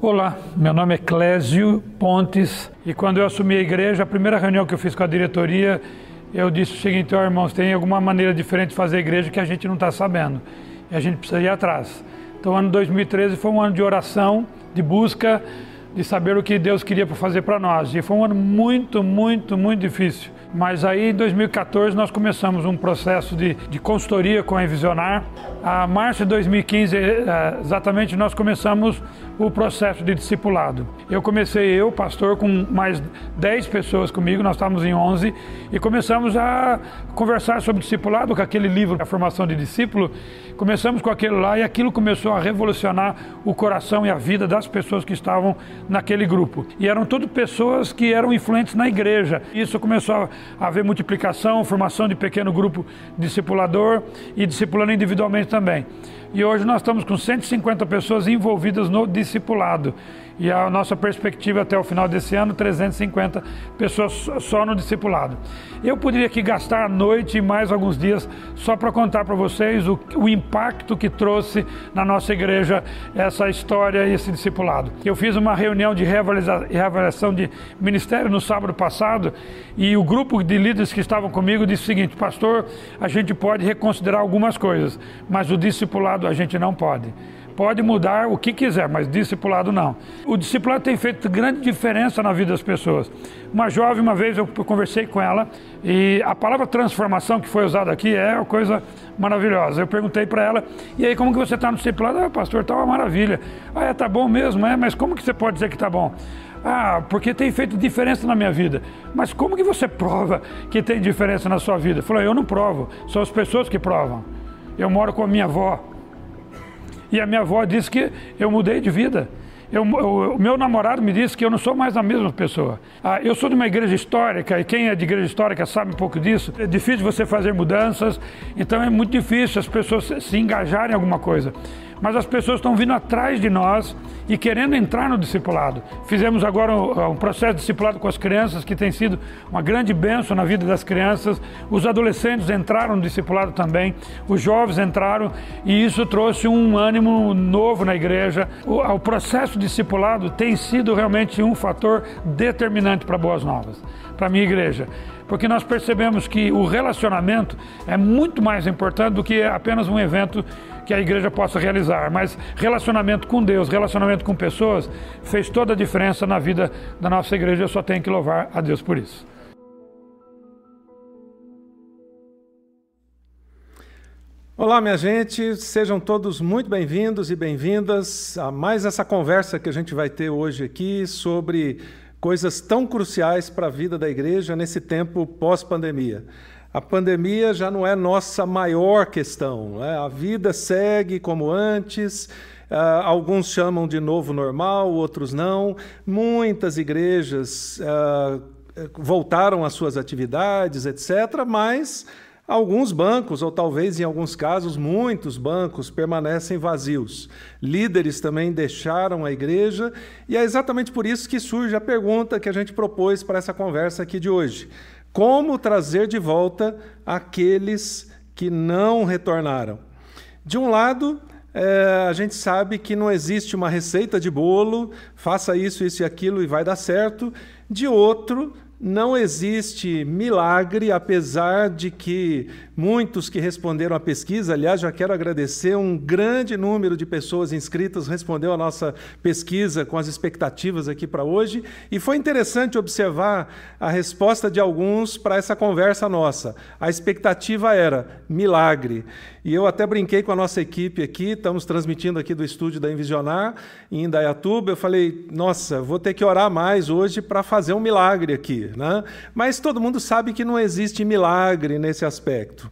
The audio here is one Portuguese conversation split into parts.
Olá, meu nome é Clésio Pontes e quando eu assumi a igreja, a primeira reunião que eu fiz com a diretoria, eu disse o seguinte: oh, irmãos, tem alguma maneira diferente de fazer a igreja que a gente não está sabendo e a gente precisa ir atrás. Então, o ano 2013 foi um ano de oração, de busca, de saber o que Deus queria fazer para nós. E foi um ano muito, muito, muito difícil. Mas aí em 2014 nós começamos um processo de, de consultoria com a Envisionar. A março de 2015, eh, exatamente, nós começamos o processo de discipulado. Eu comecei, eu, pastor, com mais 10 pessoas comigo, nós estávamos em 11, e começamos a conversar sobre discipulado, com aquele livro, A Formação de Discípulo. Começamos com aquilo lá e aquilo começou a revolucionar o coração e a vida das pessoas que estavam naquele grupo. E eram todas pessoas que eram influentes na igreja. Isso começou haver multiplicação, formação de pequeno grupo discipulador e discipulando individualmente também. E hoje nós estamos com 150 pessoas envolvidas no discipulado. E a nossa perspectiva até o final desse ano, 350 pessoas só no discipulado. Eu poderia aqui gastar a noite e mais alguns dias só para contar para vocês o, o, impacto que trouxe na nossa igreja essa história e esse discipulado. Eu fiz uma reunião de reavaliação de ministério no sábado passado e o grupo de líderes que estavam comigo disse o seguinte: Pastor, a gente pode reconsiderar algumas coisas, mas o discipulado a gente não pode pode mudar o que quiser, mas discipulado não. O discipulado tem feito grande diferença na vida das pessoas. Uma jovem, uma vez eu conversei com ela e a palavra transformação que foi usada aqui é uma coisa maravilhosa. Eu perguntei para ela, e aí como que você está no discipulado? Ah, pastor, está uma maravilha. Ah, é, tá bom mesmo, é, mas como que você pode dizer que está bom? Ah, porque tem feito diferença na minha vida. Mas como que você prova que tem diferença na sua vida? Falou, eu não provo, são as pessoas que provam. Eu moro com a minha avó, e a minha avó disse que eu mudei de vida. O meu namorado me disse que eu não sou mais a mesma pessoa. Ah, eu sou de uma igreja histórica e quem é de igreja histórica sabe um pouco disso. É difícil você fazer mudanças, então é muito difícil as pessoas se engajarem em alguma coisa mas as pessoas estão vindo atrás de nós e querendo entrar no discipulado. Fizemos agora um, um, processo de discipulado com as crianças, que tem sido uma grande bênção na vida das crianças. Os adolescentes entraram no discipulado também, os jovens entraram e isso trouxe um ânimo novo na igreja. O, o processo discipulado tem sido realmente um fator determinante para Boas Novas, para a minha igreja porque nós percebemos que o relacionamento é muito mais importante do que apenas um evento que a igreja possa realizar, mas relacionamento com Deus, relacionamento com pessoas, fez toda a diferença na vida da nossa igreja. Eu só tenho que louvar a Deus por isso. Olá, minha gente, sejam todos muito bem-vindos e bem-vindas a mais essa conversa que a gente vai ter hoje aqui sobre coisas tão cruciais para a vida da igreja nesse tempo pós-pandemia. A pandemia já não é nossa maior questão. Né? A vida segue como antes. Uh, alguns chamam de novo normal, outros não. Muitas igrejas uh, voltaram às suas atividades, etc., mas alguns bancos, ou talvez em alguns casos muitos bancos, permanecem vazios. Líderes também deixaram a igreja, e é exatamente por isso que surge a pergunta que a gente propôs para essa conversa aqui de hoje. Como trazer de volta aqueles que não retornaram? De um lado, é, a gente sabe que não existe uma receita de bolo, faça isso, isso e aquilo e vai dar certo. De outro, não existe milagre, apesar de que muitos que responderam à pesquisa, aliás, já quero agradecer, um grande número de pessoas inscritas respondeu à nossa pesquisa com as expectativas aqui para hoje, e foi interessante observar a resposta de alguns para essa conversa nossa. A expectativa era milagre. E eu até brinquei com a nossa equipe aqui, estamos transmitindo aqui do estúdio da Envisionar, em Indaiatuba. Eu falei, nossa, vou ter que orar mais hoje para fazer um milagre aqui. Né? Mas todo mundo sabe que não existe milagre nesse aspecto.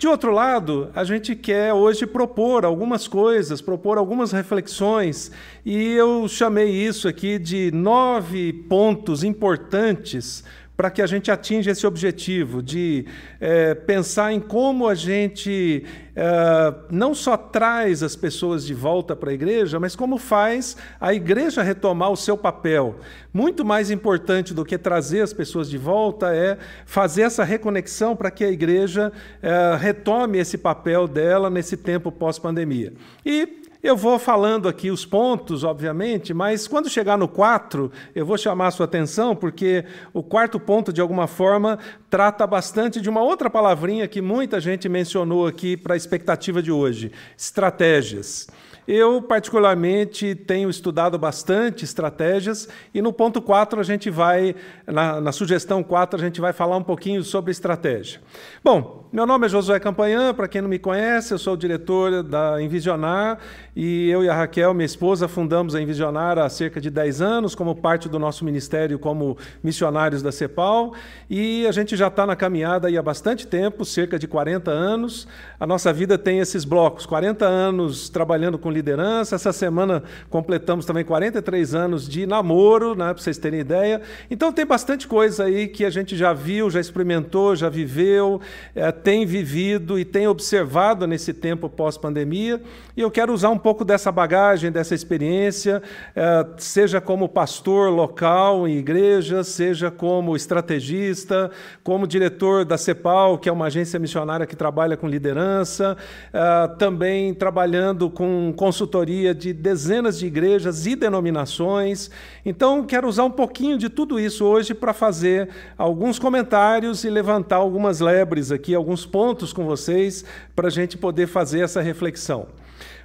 De outro lado, a gente quer hoje propor algumas coisas, propor algumas reflexões, e eu chamei isso aqui de nove pontos importantes para que a gente atinja esse objetivo de é, pensar em como a gente é, não só traz as pessoas de volta para a igreja, mas como faz a igreja retomar o seu papel. Muito mais importante do que trazer as pessoas de volta é fazer essa reconexão para que a igreja é, retome esse papel dela nesse tempo pós-pandemia. E Eu vou falando aqui os pontos, obviamente, mas quando chegar no 4, eu vou chamar a sua atenção, porque o quarto ponto, de alguma forma, trata bastante de uma outra palavrinha que muita gente mencionou aqui para a expectativa de hoje: estratégias. Eu, particularmente, tenho estudado bastante estratégias e no ponto 4 a gente vai, na, na, sugestão 4, a gente vai falar um pouquinho sobre estratégia. Bom, meu nome é Josué Campanhã, para quem não me conhece, eu sou o diretor da Envisionar e eu e a Raquel, minha esposa, fundamos a Envisionar há cerca de 10 anos, como parte do nosso ministério como missionários da CEPAL, e a gente já está na caminhada há bastante tempo, cerca de 40 anos. A nossa vida tem esses blocos, 40 anos trabalhando com liderança, essa semana completamos também 43 anos de namoro, né, para vocês terem ideia. Então tem bastante coisa aí que a gente já viu, já experimentou, já viveu, é, tem vivido e tem observado nesse tempo pós-pandemia, e eu quero usar um pouco dessa bagagem, dessa experiência, é, seja como pastor local em igreja, seja como estrategista, como diretor da CEPAL, que é uma agência missionária que trabalha com liderança, é, também trabalhando com consultoria de dezenas de igrejas e denominações. Então, quero usar um pouquinho de tudo isso hoje para fazer alguns comentários e levantar algumas lebres aqui, alguns pontos com vocês, para a gente poder fazer essa reflexão.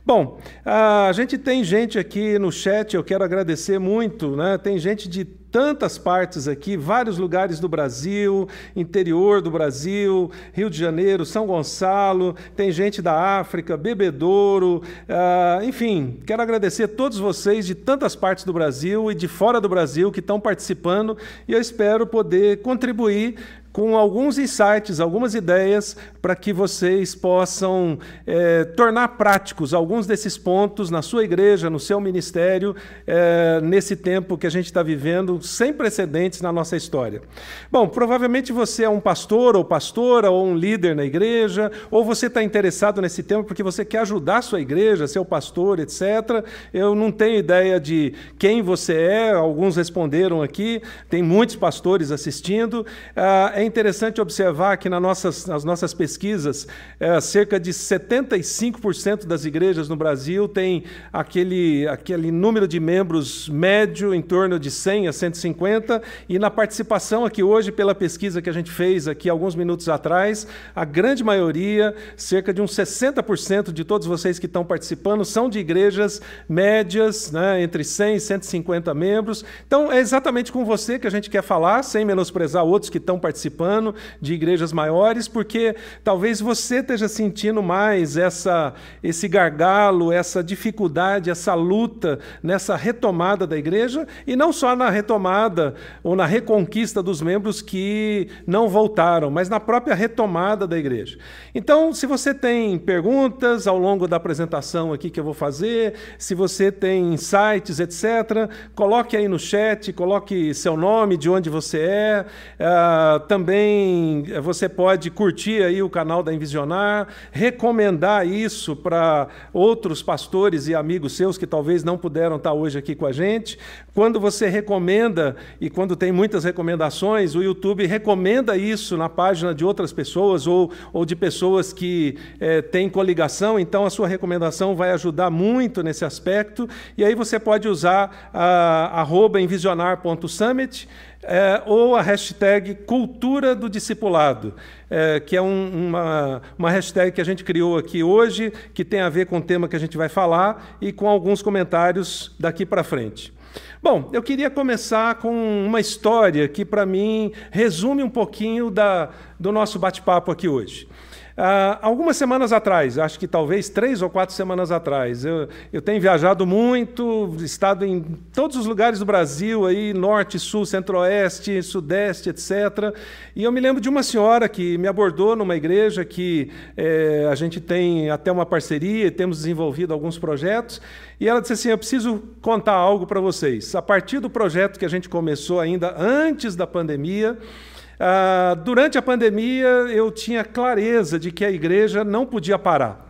Bom, a gente tem gente aqui no chat, eu quero agradecer muito, né? Tem gente de tantas partes aqui, vários lugares do Brasil, interior do Brasil, Rio de Janeiro, São Gonçalo, tem gente da África, Bebedouro, uh, enfim, quero agradecer a todos vocês de tantas partes do Brasil e de fora do Brasil que estão participando e eu espero poder contribuir com alguns insights, algumas ideias para que vocês possam é, tornar práticos alguns desses pontos na sua igreja, no seu ministério, é, nesse tempo que a gente está vivendo, sem precedentes na nossa história. Bom, provavelmente você é um pastor ou pastora ou um líder na igreja, ou você está interessado nesse tema porque você quer ajudar a sua igreja, seu pastor, etc. Eu não tenho ideia de quem você é, alguns responderam aqui, tem muitos pastores assistindo. Ah, é interessante observar que nas nossas, nas nossas pesquisas, é, cerca de 75% das igrejas no Brasil têm aquele, aquele número de membros médio, em torno de 100 a 150, e na participação aqui hoje, pela pesquisa que a gente fez aqui alguns minutos atrás, a grande maioria, cerca de uns 60% de todos vocês que estão participando, são de igrejas médias, né, entre 100 e 150 membros. Então, é exatamente com você que a gente quer falar, sem menosprezar outros que estão participando de igrejas maiores, porque talvez você esteja sentindo mais essa, esse gargalo, essa dificuldade, essa luta nessa retomada da igreja, e não só na retomada ou na reconquista dos membros que não voltaram, mas na própria retomada da igreja. Então, se você tem perguntas ao longo da apresentação aqui que eu vou fazer, se você tem insights, etc., coloque aí no chat, coloque seu nome, de onde você é, uh, também você pode curtir aí o canal da Envisionar, recomendar isso para outros pastores e amigos seus que talvez não puderam estar hoje aqui com a gente. Quando você recomenda, e quando tem muitas recomendações, o YouTube recomenda isso na página de outras pessoas ou, ou de pessoas que é, têm coligação, então a sua recomendação vai ajudar muito nesse aspecto. E aí você pode usar a, arroba envisionar.summit é, ou a hashtag Cultura do Discipulado, é, que é um, uma, uma hashtag que a gente criou aqui hoje, que tem a ver com o tema que a gente vai falar e com alguns comentários daqui para frente. Bom, eu queria começar com uma história que, para mim, resume um pouquinho da, do nosso bate-papo aqui hoje. Uh, algumas semanas atrás, acho que talvez três ou quatro semanas atrás, eu, eu tenho viajado muito, estado em todos os lugares do Brasil, aí, norte, sul, centro-oeste, sudeste, etc. E eu me lembro de uma senhora que me abordou numa igreja que é, a gente tem até uma parceria, temos desenvolvido alguns projetos, e ela disse assim: Eu preciso contar algo para vocês. A partir do projeto que a gente começou ainda antes da pandemia, ah, durante a pandemia, eu tinha clareza de que a igreja não podia parar.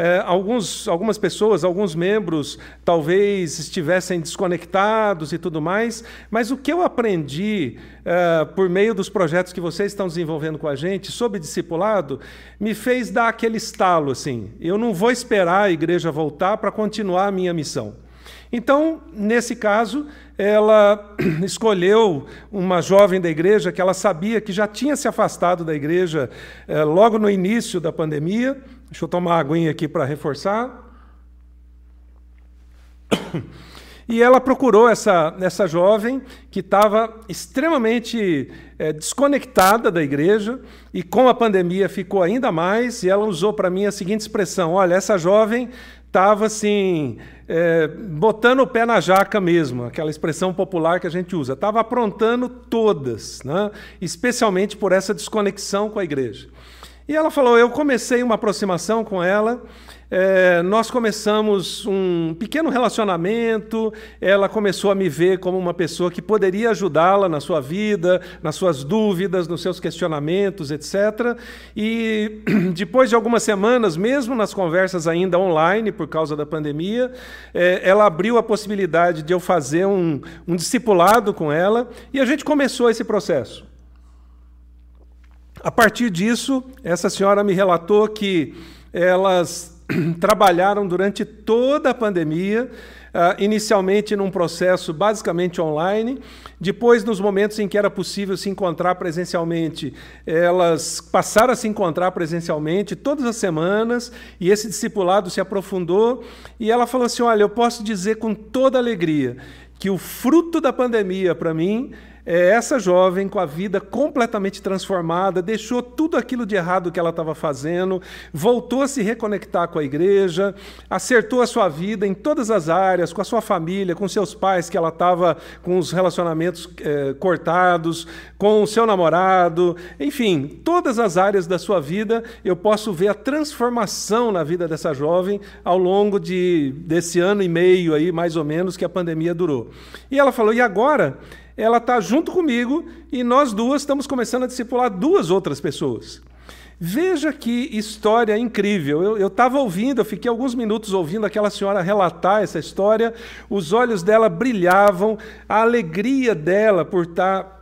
É, alguns, algumas pessoas, alguns membros, talvez estivessem desconectados e tudo mais, mas o que eu aprendi é, por meio dos projetos que vocês estão desenvolvendo com a gente sobre discipulado me fez dar aquele estalo assim. Eu não vou esperar a igreja voltar para continuar a minha missão. Então, nesse caso, ela escolheu uma jovem da igreja que ela sabia que já tinha se afastado da igreja eh, logo no início da pandemia. Deixa eu tomar uma aguinha aqui para reforçar. E ela procurou essa, essa jovem que estava extremamente é, desconectada da igreja e com a pandemia ficou ainda mais. E ela usou para mim a seguinte expressão: Olha, essa jovem estava assim, é, botando o pé na jaca mesmo, aquela expressão popular que a gente usa. Estava aprontando todas, né? especialmente por essa desconexão com a igreja. E ela falou: Eu comecei uma aproximação com ela é, nós começamos um pequeno relacionamento, ela começou a me ver como uma pessoa que poderia ajudá-la na sua vida, nas suas dúvidas, nos seus questionamentos, etc. E depois de algumas semanas, mesmo nas conversas ainda online, por causa da pandemia, é, ela abriu a possibilidade de eu fazer um, um discipulado com ela e a gente começou esse processo. A partir disso, essa senhora me relatou que elas trabalharam durante toda a pandemia, uh, inicialmente num processo basicamente online, depois, nos momentos em que era possível se encontrar presencialmente, elas passaram a se encontrar presencialmente todas as semanas, e esse discipulado se aprofundou, e ela falou assim: Olha, eu posso dizer com toda alegria que o fruto da pandemia, para mim, é, essa jovem, com a vida completamente transformada, deixou tudo aquilo de errado que ela estava fazendo, voltou a se reconectar com a igreja, acertou a sua vida em todas as áreas, com a sua família, com seus pais, que ela estava com os relacionamentos é, cortados, com o seu namorado, enfim, todas as áreas da sua vida, eu posso ver a transformação na vida dessa jovem ao longo de, desse ano e meio aí, mais ou menos, que a pandemia durou. E ela falou: e agora? Ela está junto comigo e nós duas estamos começando a discipular duas outras pessoas. Veja que história incrível. Eu estava ouvindo, eu fiquei alguns minutos ouvindo aquela senhora relatar essa história, os olhos dela brilhavam, a alegria dela por estar tá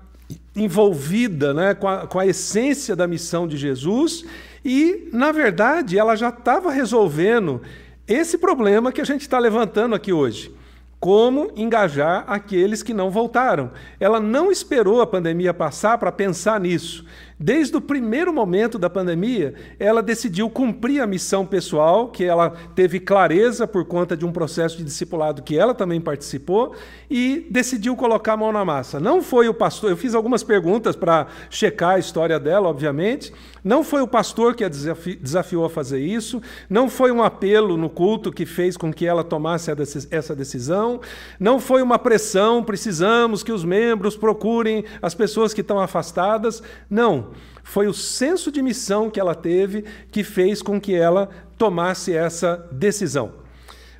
envolvida né, com, a, com a essência da missão de Jesus, e, na verdade, ela já estava resolvendo esse problema que a gente está levantando aqui hoje como engajar aqueles que não voltaram. Ela não esperou a pandemia passar para pensar nisso. Desde o primeiro momento da pandemia, ela decidiu cumprir a missão pessoal, que ela teve clareza por conta de um processo de discipulado que ela também participou, e decidiu colocar a mão na massa. Não foi o pastor, eu fiz algumas perguntas para checar a história dela, obviamente. Não foi o pastor que a desafiou a fazer isso, não foi um apelo no culto que fez com que ela tomasse essa decisão, não foi uma pressão, precisamos que os membros procurem as pessoas que estão afastadas. Não. Foi o senso de missão que ela teve que fez com que ela tomasse essa decisão.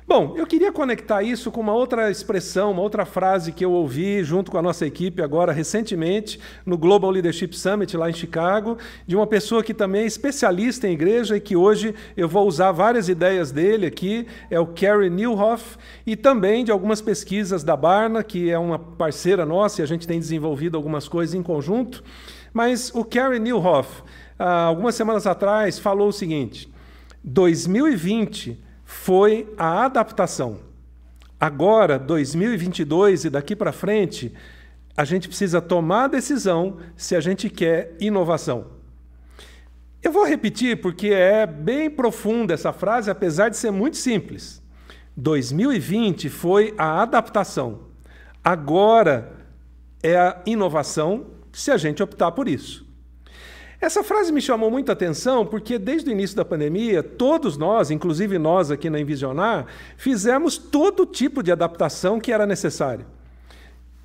Bom, eu queria conectar isso com uma outra expressão, uma outra frase que eu ouvi junto com a nossa equipe agora recentemente no Global Leadership Summit lá em Chicago, de uma pessoa que também é especialista em igreja e que hoje eu vou usar várias ideias dele aqui, é o Kerry Newhoff, e também de algumas pesquisas da Barna, que é uma parceira nossa e a gente tem desenvolvido algumas coisas em conjunto. Mas o Kerry Newhoff, algumas semanas atrás, falou o seguinte: 2020 foi a adaptação. Agora, 2022 e daqui para frente, a gente precisa tomar a decisão se a gente quer inovação. Eu vou repetir porque é bem profunda essa frase, apesar de ser muito simples. 2020 foi a adaptação. Agora é a inovação se a gente optar por isso. Essa frase me chamou muita atenção porque, desde o início da pandemia, todos nós, inclusive nós aqui na Envisionar, fizemos todo tipo de adaptação que era necessário.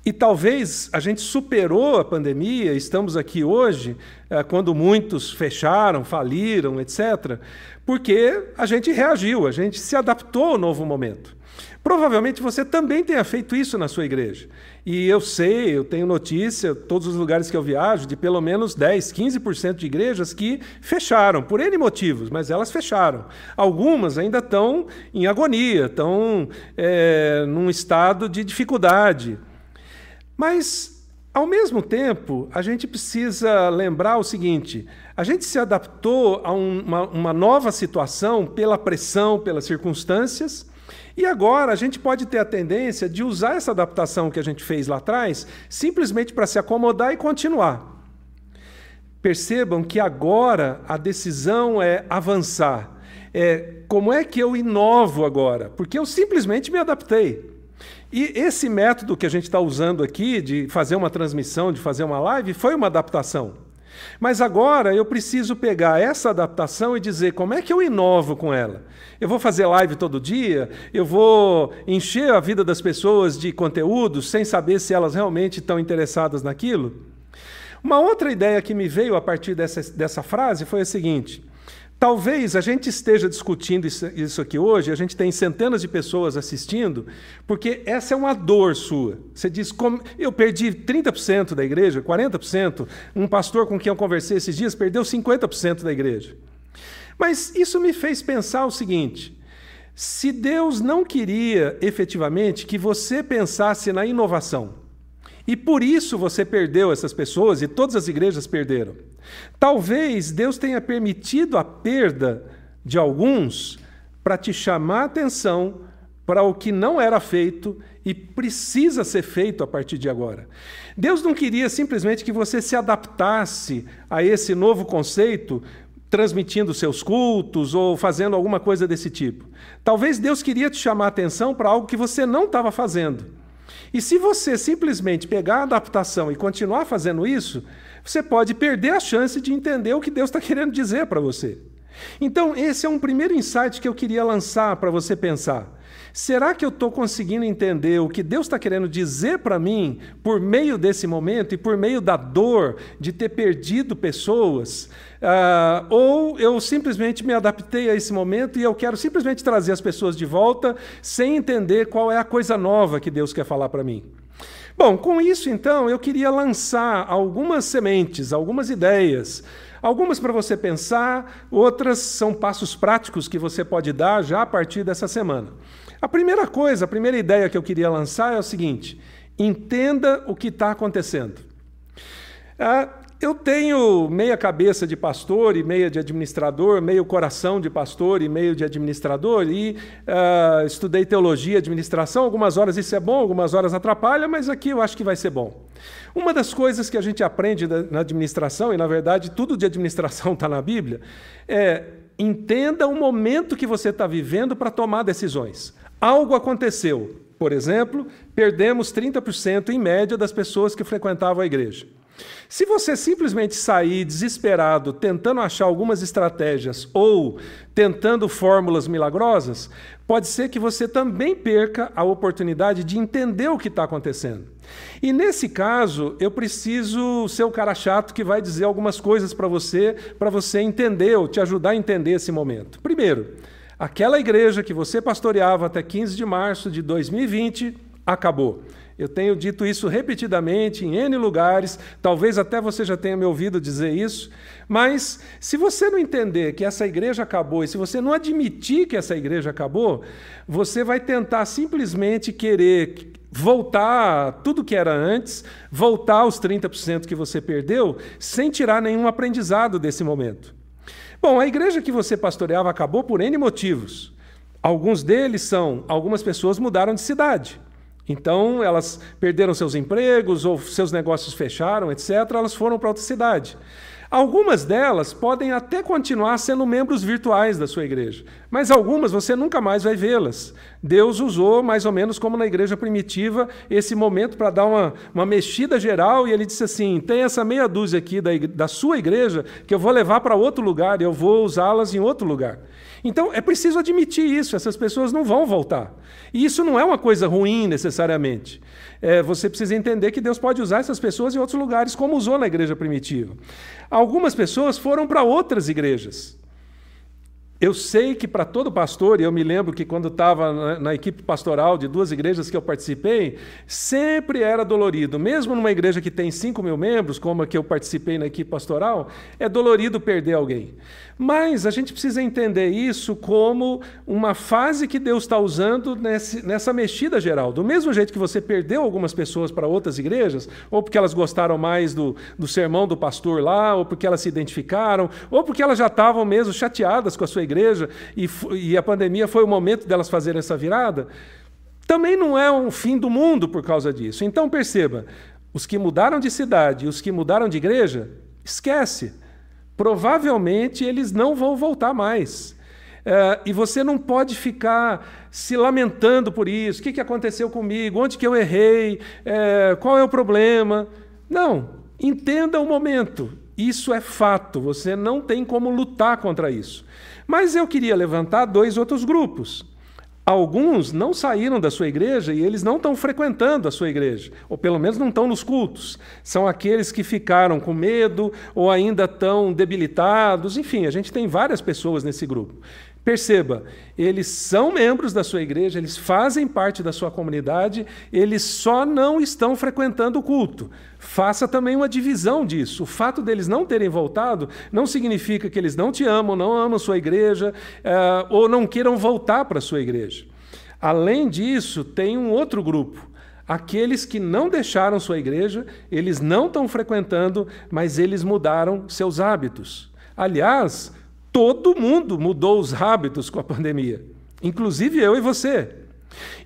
E talvez a gente superou a pandemia, estamos aqui hoje, eh, quando muitos fecharam, faliram, etc., porque a gente reagiu, a gente se adaptou ao novo momento. Provavelmente você também tenha feito isso na sua igreja. E eu sei, eu tenho notícia, todos os lugares que eu viajo, de pelo menos 10, 15% de igrejas que fecharam, por N motivos, mas elas fecharam. Algumas ainda estão em agonia, estão é, num estado de dificuldade. Mas, ao mesmo tempo, a gente precisa lembrar o seguinte: a gente se adaptou a um, uma, uma nova situação pela pressão, pelas circunstâncias. E agora a gente pode ter a tendência de usar essa adaptação que a gente fez lá atrás simplesmente para se acomodar e continuar. Percebam que agora a decisão é avançar. É como é que eu inovo agora? Porque eu simplesmente me adaptei. E esse método que a gente está usando aqui, de fazer uma transmissão, de fazer uma live, foi uma adaptação. Mas agora eu preciso pegar essa adaptação e dizer como é que eu inovo com ela. Eu vou fazer live todo dia, eu vou encher a vida das pessoas de conteúdo sem saber se elas realmente estão interessadas naquilo. Uma outra ideia que me veio a partir dessa, dessa frase foi a seguinte: Talvez a gente esteja discutindo isso aqui hoje, a gente tem centenas de pessoas assistindo, porque essa é uma dor sua. Você diz, como, eu perdi 30% da igreja, 40%. Um pastor com quem eu conversei esses dias perdeu 50% da igreja. Mas isso me fez pensar o seguinte: se Deus não queria efetivamente que você pensasse na inovação, e por isso você perdeu essas pessoas e todas as igrejas perderam. Talvez Deus tenha permitido a perda de alguns para te chamar a atenção para o que não era feito e precisa ser feito a partir de agora. Deus não queria simplesmente que você se adaptasse a esse novo conceito, transmitindo seus cultos ou fazendo alguma coisa desse tipo. Talvez Deus queria te chamar a atenção para algo que você não estava fazendo. E se você simplesmente pegar a adaptação e continuar fazendo isso, você pode perder a chance de entender o que Deus está querendo dizer para você. Então, esse é um primeiro insight que eu queria lançar para você pensar. Será que eu estou conseguindo entender o que Deus está querendo dizer para mim por meio desse momento e por meio da dor de ter perdido pessoas? Uh, ou eu simplesmente me adaptei a esse momento e eu quero simplesmente trazer as pessoas de volta sem entender qual é a coisa nova que Deus quer falar para mim? Bom, com isso então eu queria lançar algumas sementes, algumas ideias, algumas para você pensar, outras são passos práticos que você pode dar já a partir dessa semana. A primeira coisa, a primeira ideia que eu queria lançar é o seguinte: entenda o que está acontecendo. Ah, eu tenho meia cabeça de pastor e meia de administrador, meio coração de pastor e meio de administrador, e uh, estudei teologia administração. Algumas horas isso é bom, algumas horas atrapalha, mas aqui eu acho que vai ser bom. Uma das coisas que a gente aprende na administração, e na verdade tudo de administração está na Bíblia, é entenda o momento que você está vivendo para tomar decisões. Algo aconteceu. Por exemplo, perdemos 30% em média das pessoas que frequentavam a igreja. Se você simplesmente sair desesperado tentando achar algumas estratégias ou tentando fórmulas milagrosas, pode ser que você também perca a oportunidade de entender o que está acontecendo. E nesse caso, eu preciso ser o cara chato que vai dizer algumas coisas para você, para você entender ou te ajudar a entender esse momento. Primeiro, aquela igreja que você pastoreava até 15 de março de 2020 acabou. Eu tenho dito isso repetidamente em N lugares, talvez até você já tenha me ouvido dizer isso, mas se você não entender que essa igreja acabou e se você não admitir que essa igreja acabou, você vai tentar simplesmente querer voltar tudo que era antes, voltar aos 30% que você perdeu, sem tirar nenhum aprendizado desse momento. Bom, a igreja que você pastoreava acabou por N motivos. Alguns deles são: algumas pessoas mudaram de cidade. Então, elas perderam seus empregos ou seus negócios fecharam, etc. Elas foram para outra cidade. Algumas delas podem até continuar sendo membros virtuais da sua igreja, mas algumas você nunca mais vai vê-las. Deus usou, mais ou menos como na igreja primitiva, esse momento para dar uma, uma mexida geral e ele disse assim: tem essa meia dúzia aqui da, da sua igreja que eu vou levar para outro lugar e eu vou usá-las em outro lugar. Então é preciso admitir isso, essas pessoas não vão voltar. E isso não é uma coisa ruim necessariamente. É, você precisa entender que Deus pode usar essas pessoas em outros lugares, como usou na igreja primitiva. Algumas pessoas foram para outras igrejas. Eu sei que para todo pastor, e eu me lembro que quando estava na, na, equipe pastoral de duas igrejas que eu participei, sempre era dolorido. Mesmo numa igreja que tem 5 mil membros, como a que eu participei na equipe pastoral, é dolorido perder alguém. Mas a gente precisa entender isso como uma fase que Deus está usando nesse, nessa mexida geral. Do mesmo jeito que você perdeu algumas pessoas para outras igrejas, ou porque elas gostaram mais do, do sermão do pastor lá, ou porque elas se identificaram, ou porque elas já estavam mesmo chateadas com a sua igreja e, e a pandemia foi o momento delas fazerem essa virada. Também não é um fim do mundo por causa disso. Então perceba, os que mudaram de cidade e os que mudaram de igreja, esquece provavelmente eles não vão voltar mais. É, e você não pode ficar se lamentando por isso. O que, que aconteceu comigo? Onde que eu errei? É, qual é o problema? Não. Entenda o momento. Isso é fato. Você não tem como lutar contra isso. Mas eu queria levantar dois outros grupos. Alguns não saíram da sua igreja e eles não estão frequentando a sua igreja, ou pelo menos não estão nos cultos. São aqueles que ficaram com medo ou ainda estão debilitados. Enfim, a gente tem várias pessoas nesse grupo. Perceba, eles são membros da sua igreja, eles fazem parte da sua comunidade, eles só não estão frequentando o culto. Faça também uma divisão disso. O fato deles não terem voltado não significa que eles não te amam, não amam sua igreja, uh, ou não queiram voltar para a sua igreja. Além disso, tem um outro grupo. Aqueles que não deixaram sua igreja, eles não estão frequentando, mas eles mudaram seus hábitos. Aliás, Todo mundo mudou os hábitos com a pandemia, inclusive eu e você.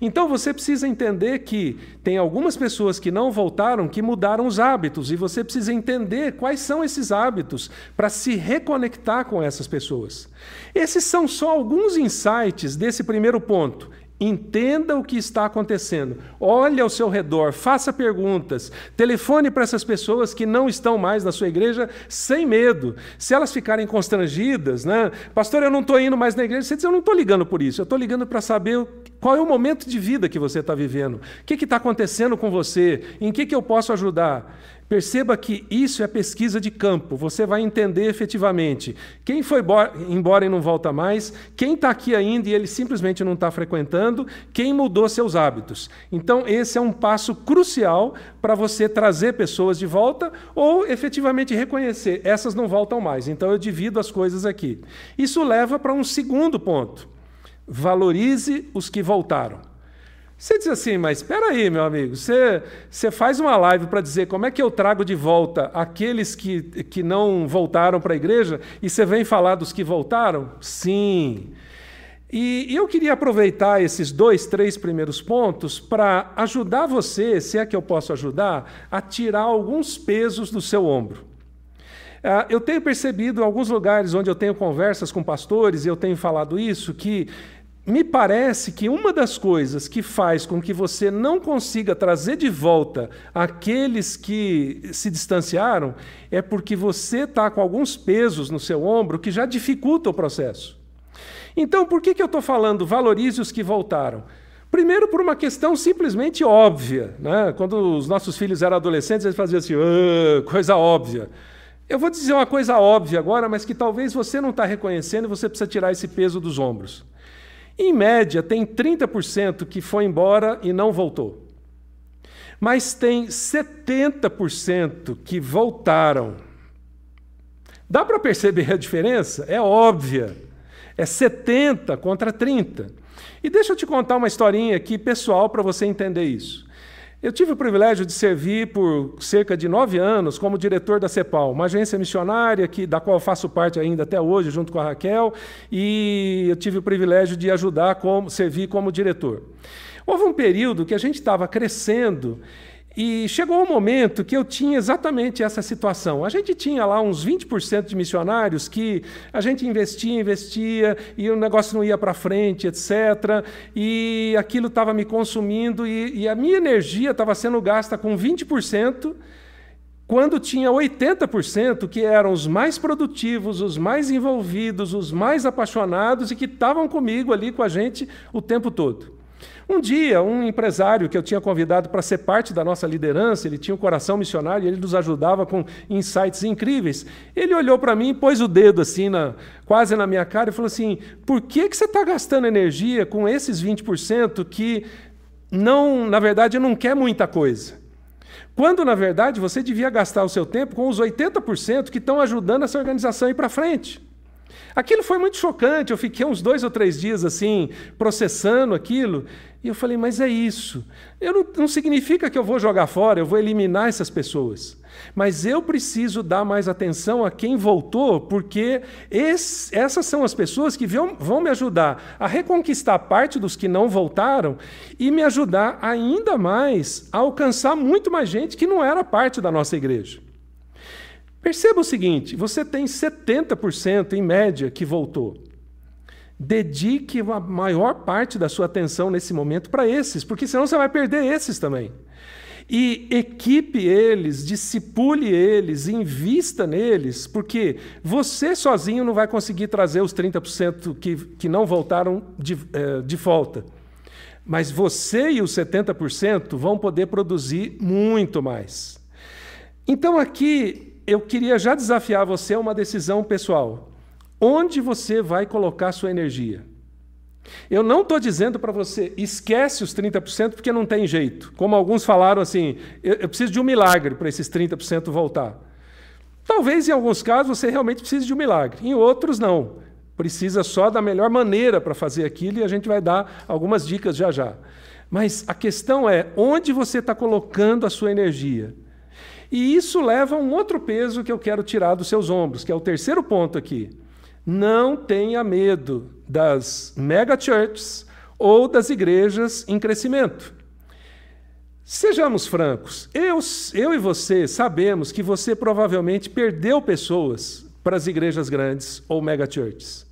Então você precisa entender que tem algumas pessoas que não voltaram que mudaram os hábitos, e você precisa entender quais são esses hábitos para se reconectar com essas pessoas. Esses são só alguns insights desse primeiro ponto. Entenda o que está acontecendo. Olhe ao seu redor, faça perguntas. Telefone para essas pessoas que não estão mais na sua igreja sem medo. Se elas ficarem constrangidas, né? Pastor, eu não estou indo mais na igreja. Você diz, eu não estou ligando por isso. Eu estou ligando para saber qual é o momento de vida que você está vivendo. O que está acontecendo com você? Em que, que eu posso ajudar? Perceba que isso é pesquisa de campo. Você vai entender efetivamente quem foi embora e não volta mais, quem está aqui ainda e ele simplesmente não está frequentando, quem mudou seus hábitos. Então, esse é um passo crucial para você trazer pessoas de volta ou efetivamente reconhecer essas não voltam mais. Então, eu divido as coisas aqui. Isso leva para um segundo ponto. Valorize os que voltaram. Você diz assim, mas espera aí, meu amigo, você, você faz uma live para dizer como é que eu trago de volta aqueles que, que não voltaram para a igreja e você vem falar dos que voltaram? Sim. E, eu queria aproveitar esses dois, três primeiros pontos para ajudar você, se é que eu posso ajudar, a tirar alguns pesos do seu ombro. Uh, eu tenho percebido em alguns lugares onde eu tenho conversas com pastores, e eu tenho falado isso, que me parece que uma das coisas que faz com que você não consiga trazer de volta aqueles que se distanciaram é porque você está com alguns pesos no seu ombro que já dificulta o processo. Então, por que, que eu estou falando valorize os que voltaram? Primeiro, por uma questão simplesmente óbvia. Né? Quando os nossos filhos eram adolescentes, eles faziam assim, ah, coisa óbvia. Eu vou dizer uma coisa óbvia agora, mas que talvez você não está reconhecendo e você precisa tirar esse peso dos ombros. Em média, tem 30% que foi embora e não voltou. Mas tem 70% que voltaram. Dá para perceber a diferença? É óbvia. É 70 contra 30. E deixa eu te contar uma historinha aqui pessoal para você entender isso. Eu tive o privilégio de servir por cerca de nove anos como diretor da CEPAL, uma agência missionária que, da qual faço parte ainda até hoje, junto com a Raquel, e eu tive o privilégio de ajudar, como, servir como diretor. Houve um período que a gente estava crescendo e chegou um momento que eu tinha exatamente essa situação. A gente tinha lá uns 20% de missionários que a gente investia, investia, e o negócio não ia para frente, etc. E aquilo estava me consumindo, e, e a minha energia estava sendo gasta com 20%, quando tinha 80% que eram os mais produtivos, os mais envolvidos, os mais apaixonados e que estavam comigo ali com a gente o tempo todo. Um dia, um empresário que eu tinha convidado para ser parte da nossa liderança, ele tinha um coração missionário e ele nos ajudava com insights incríveis. Ele olhou para mim, pôs o dedo assim, na, quase na minha cara, e falou assim: por que, que você está gastando energia com esses 20% que, não, na verdade, não quer muita coisa? Quando, na verdade, você devia gastar o seu tempo com os 80% que estão ajudando essa organização a ir para frente. Aquilo foi muito chocante. Eu fiquei uns dois ou três dias assim, processando aquilo. E eu falei, mas é isso. Eu não, não significa que eu vou jogar fora, eu vou eliminar essas pessoas. Mas eu preciso dar mais atenção a quem voltou, porque esse, essas são as pessoas que vão, vão me ajudar a reconquistar parte dos que não voltaram e me ajudar ainda mais a alcançar muito mais gente que não era parte da nossa igreja. Perceba o seguinte: você tem 70% em média que voltou. Dedique a maior parte da sua atenção nesse momento para esses, porque senão você vai perder esses também. E equipe eles, discipule eles, invista neles, porque você sozinho não vai conseguir trazer os 30% que, que não voltaram de, é, de volta. Mas você e os 70% vão poder produzir muito mais. Então, aqui, eu queria já desafiar você a uma decisão pessoal. Onde você vai colocar sua energia? Eu não estou dizendo para você, esquece os 30% porque não tem jeito. Como alguns falaram assim, eu, eu preciso de um milagre para esses 30% voltar. Talvez em alguns casos você realmente precise de um milagre, em outros não. Precisa só da melhor maneira para fazer aquilo e a gente vai dar algumas dicas já já. Mas a questão é onde você está colocando a sua energia. E isso leva a um outro peso que eu quero tirar dos seus ombros, que é o terceiro ponto aqui. Não tenha medo das mega churches ou das igrejas em crescimento. Sejamos francos, eu, eu e você sabemos que você provavelmente perdeu pessoas para as igrejas grandes ou mega churches.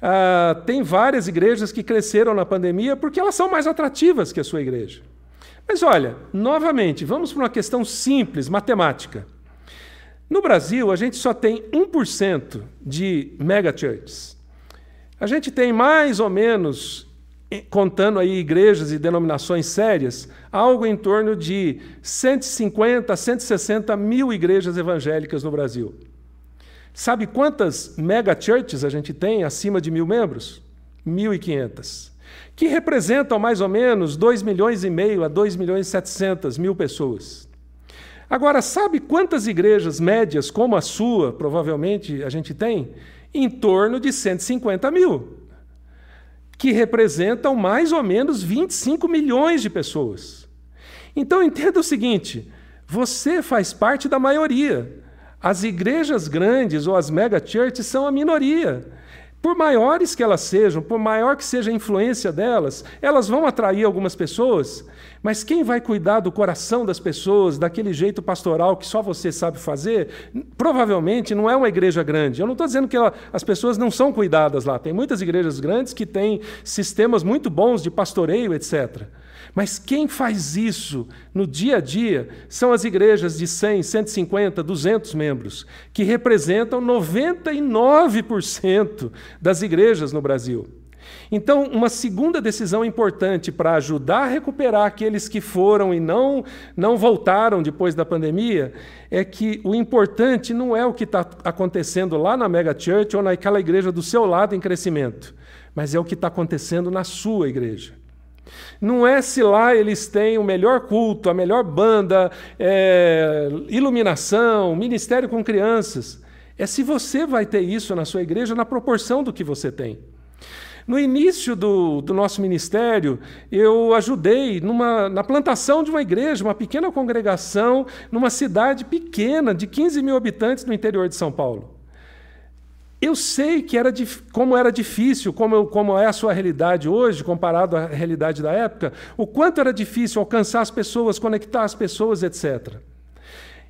Ah, tem várias igrejas que cresceram na pandemia porque elas são mais atrativas que a sua igreja. Mas olha, novamente, vamos para uma questão simples, matemática. No Brasil, a gente só tem 1% de mega churches. A gente tem mais ou menos, contando aí igrejas e denominações sérias, algo em torno de 150 a 160 mil igrejas evangélicas no Brasil. Sabe quantas mega churches a gente tem acima de mil membros? 1.500 que representam mais ou menos 2 milhões e meio a 2 milhões e 700 mil pessoas. Agora, sabe quantas igrejas médias como a sua, provavelmente, a gente tem? Em torno de 150 mil, que representam mais ou menos 25 milhões de pessoas. Então, entenda o seguinte: você faz parte da maioria. As igrejas grandes ou as mega churches são a minoria. Por maiores que elas sejam, por maior que seja a influência delas, elas vão atrair algumas pessoas, mas quem vai cuidar do coração das pessoas, daquele jeito pastoral que só você sabe fazer, provavelmente não é uma igreja grande. Eu não estou dizendo que ela, as pessoas não são cuidadas lá. Tem muitas igrejas grandes que têm sistemas muito bons de pastoreio, etc. Mas quem faz isso no dia a dia são as igrejas de 100, 150, 200 membros, que representam 99% das igrejas no Brasil. Então, uma segunda decisão importante para ajudar a recuperar aqueles que foram e não, não voltaram depois da pandemia é que o importante não é o que está acontecendo lá na Mega Church ou naquela igreja do seu lado em crescimento, mas é o que está acontecendo na sua igreja. Não é se lá eles têm o melhor culto, a melhor banda, é, iluminação, ministério com crianças. É se você vai ter isso na sua igreja na proporção do que você tem. No início do, do nosso ministério, eu ajudei numa, na plantação de uma igreja, uma pequena congregação, numa cidade pequena, de 15 mil habitantes no interior de São Paulo. Eu sei que era como era difícil, como, como é a sua realidade hoje, comparado à realidade da época, o quanto era difícil alcançar as pessoas, conectar as pessoas, etc.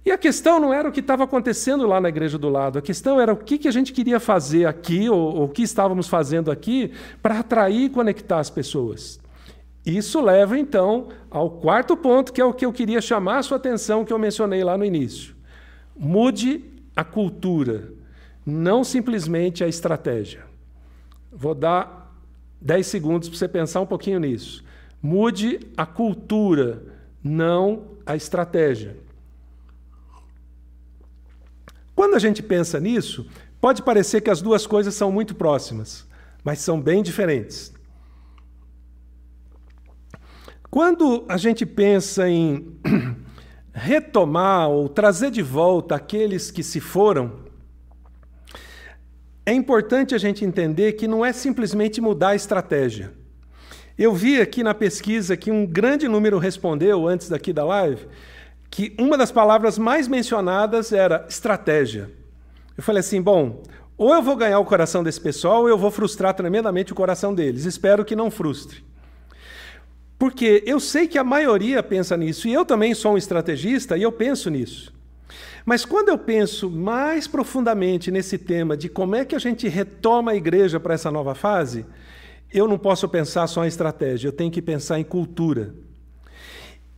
E a questão não era o que estava acontecendo lá na igreja do lado, a questão era o que, que a gente queria fazer aqui, ou, ou o que estávamos fazendo aqui, para atrair e conectar as pessoas. Isso leva, então, ao quarto ponto, que é o que eu queria chamar a sua atenção, que eu mencionei lá no início. Mude a cultura não simplesmente a estratégia. Vou dar 10 segundos para você pensar um pouquinho nisso. Mude a cultura, não a estratégia. Quando a gente pensa nisso, pode parecer que as duas coisas são muito próximas, mas são bem diferentes. Quando a gente pensa em retomar ou trazer de volta aqueles que se foram, é importante a gente entender que não é simplesmente mudar a estratégia. Eu vi aqui na pesquisa que um grande número respondeu antes daqui da live que uma das palavras mais mencionadas era estratégia. Eu falei assim, bom, ou eu vou ganhar o coração desse pessoal ou eu vou frustrar tremendamente o coração deles. Espero que não frustre. Porque eu sei que a maioria pensa nisso, e eu também sou um estrategista e eu penso nisso. Mas quando eu penso mais profundamente nesse tema de como é que a gente retoma a igreja para essa nova fase, eu não posso pensar só em estratégia, eu tenho que pensar em cultura.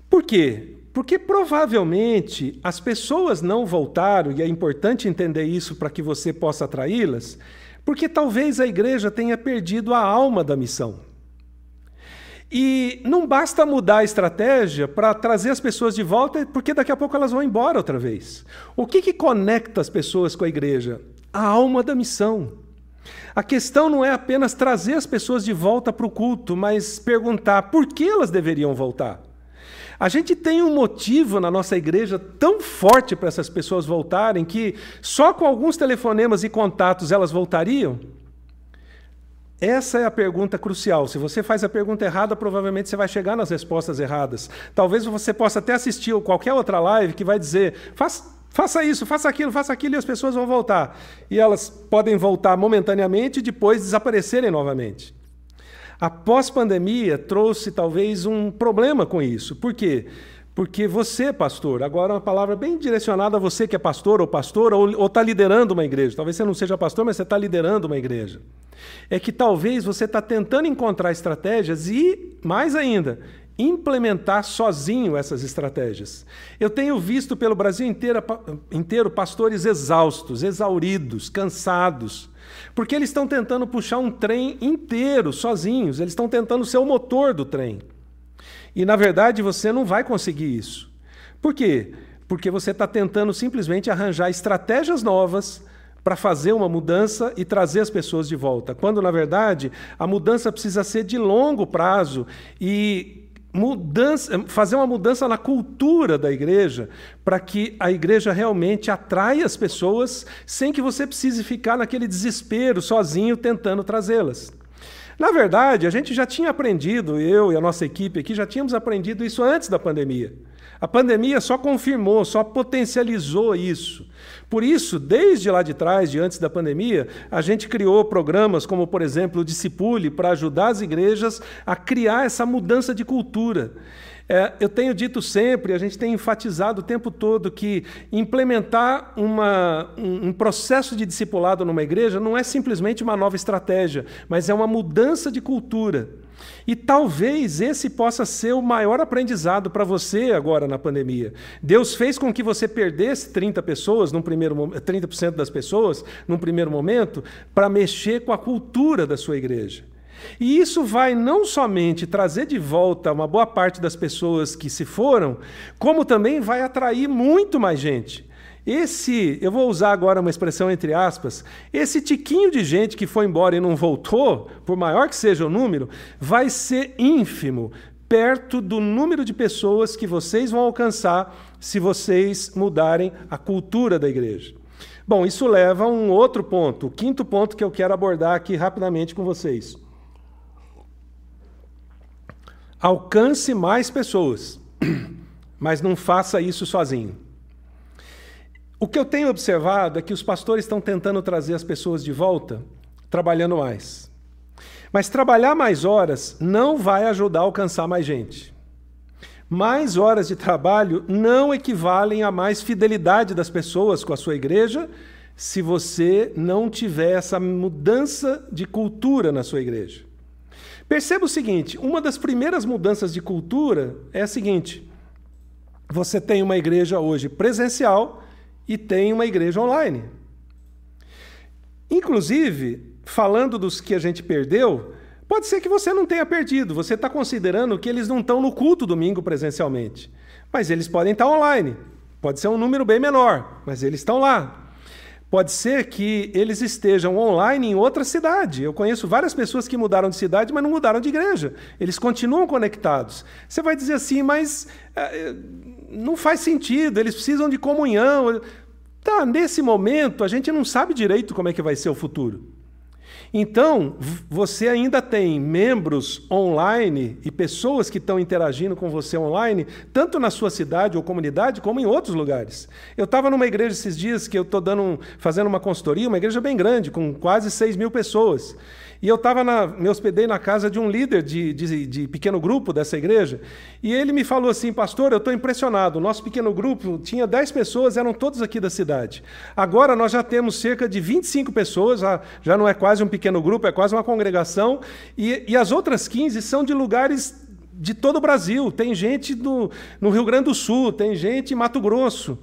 Por quê? Porque provavelmente as pessoas não voltaram, e é importante entender isso para que você possa atraí-las, porque talvez a igreja tenha perdido a alma da missão. E não basta mudar a estratégia para trazer as pessoas de volta, porque daqui a pouco elas vão embora outra vez. O que, que conecta as pessoas com a igreja? A alma da missão. A questão não é apenas trazer as pessoas de volta para o culto, mas perguntar por que elas deveriam voltar. A gente tem um motivo na nossa igreja tão forte para essas pessoas voltarem que só com alguns telefonemas e contatos elas voltariam. Essa é a pergunta crucial. Se você faz a pergunta errada, provavelmente você vai chegar nas respostas erradas. Talvez você possa até assistir qualquer outra live que vai dizer: faça isso, faça aquilo, faça aquilo, e as pessoas vão voltar. E elas podem voltar momentaneamente e depois desaparecerem novamente. A pós-pandemia trouxe talvez um problema com isso. Por quê? Porque você, pastor, agora uma palavra bem direcionada a você que é pastor ou pastora ou está liderando uma igreja. Talvez você não seja pastor, mas você está liderando uma igreja é que talvez você está tentando encontrar estratégias e, mais ainda, implementar sozinho essas estratégias. Eu tenho visto pelo Brasil inteiro, inteiro pastores exaustos, exauridos, cansados, porque eles estão tentando puxar um trem inteiro sozinhos, eles estão tentando ser o motor do trem. E, na verdade, você não vai conseguir isso. Por quê? Porque você está tentando simplesmente arranjar estratégias novas para fazer uma mudança e trazer as pessoas de volta, quando na verdade a mudança precisa ser de longo prazo e mudança, fazer uma mudança na cultura da igreja, para que a igreja realmente atraia as pessoas sem que você precise ficar naquele desespero sozinho tentando trazê-las. Na verdade, a gente já tinha aprendido, eu e a nossa equipe aqui já tínhamos aprendido isso antes da pandemia. A pandemia só confirmou, só potencializou isso. Por isso, desde lá de trás, de antes da pandemia, a gente criou programas como, por exemplo, o Discipule, para ajudar as igrejas a criar essa mudança de cultura. É, eu tenho dito sempre, a gente tem enfatizado o tempo todo que implementar uma, um, um processo de discipulado numa igreja não é simplesmente uma nova estratégia, mas é uma mudança de cultura. E talvez esse possa ser o maior aprendizado para você agora na pandemia. Deus fez com que você perdesse 30 pessoas, num primeiro 30% das pessoas, num primeiro momento, para mexer com a cultura da sua igreja. E isso vai não somente trazer de volta uma boa parte das pessoas que se foram, como também vai atrair muito mais gente. Esse, eu vou usar agora uma expressão entre aspas, esse tiquinho de gente que foi embora e não voltou, por maior que seja o número, vai ser ínfimo perto do número de pessoas que vocês vão alcançar se vocês mudarem a cultura da igreja. Bom, isso leva a um outro ponto, o quinto ponto que eu quero abordar aqui rapidamente com vocês. Alcance mais pessoas, mas não faça isso sozinho. O que eu tenho observado é que os pastores estão tentando trazer as pessoas de volta trabalhando mais. Mas trabalhar mais horas não vai ajudar a alcançar mais gente. Mais horas de trabalho não equivalem a mais fidelidade das pessoas com a sua igreja se você não tiver essa mudança de cultura na sua igreja. Perceba o seguinte: uma das primeiras mudanças de cultura é a seguinte: você tem uma igreja hoje presencial e tem uma igreja online. Inclusive, falando dos que a gente perdeu, Pode ser que você não tenha perdido, você está considerando que eles não estão no culto domingo presencialmente, mas eles podem estar online. Pode ser um número bem menor, mas eles estão lá. Pode ser que eles estejam online em outra cidade. Eu conheço várias pessoas que mudaram de cidade, mas não mudaram de igreja. Eles continuam conectados. Você vai dizer assim, mas é, não faz sentido, eles precisam de comunhão. Tá, nesse momento, a gente não sabe direito como é que vai ser o futuro. Então, você ainda tem membros online e pessoas que estão interagindo com você online, tanto na sua cidade ou comunidade, como em outros lugares. Eu estava numa igreja esses dias que eu estou um, fazendo uma consultoria, uma igreja bem grande, com quase 6 mil pessoas. E eu estava me hospedei na casa de um líder de, de, de, pequeno grupo dessa igreja, e ele me falou assim, pastor, eu estou impressionado. O nosso pequeno grupo tinha 10 pessoas, eram todos aqui da cidade. Agora nós já temos cerca de 25 pessoas, já não é quase um pequeno grupo, é quase uma congregação, e, e as outras 15 são de lugares de todo o Brasil. Tem gente do, no Rio Grande do Sul, tem gente em Mato Grosso.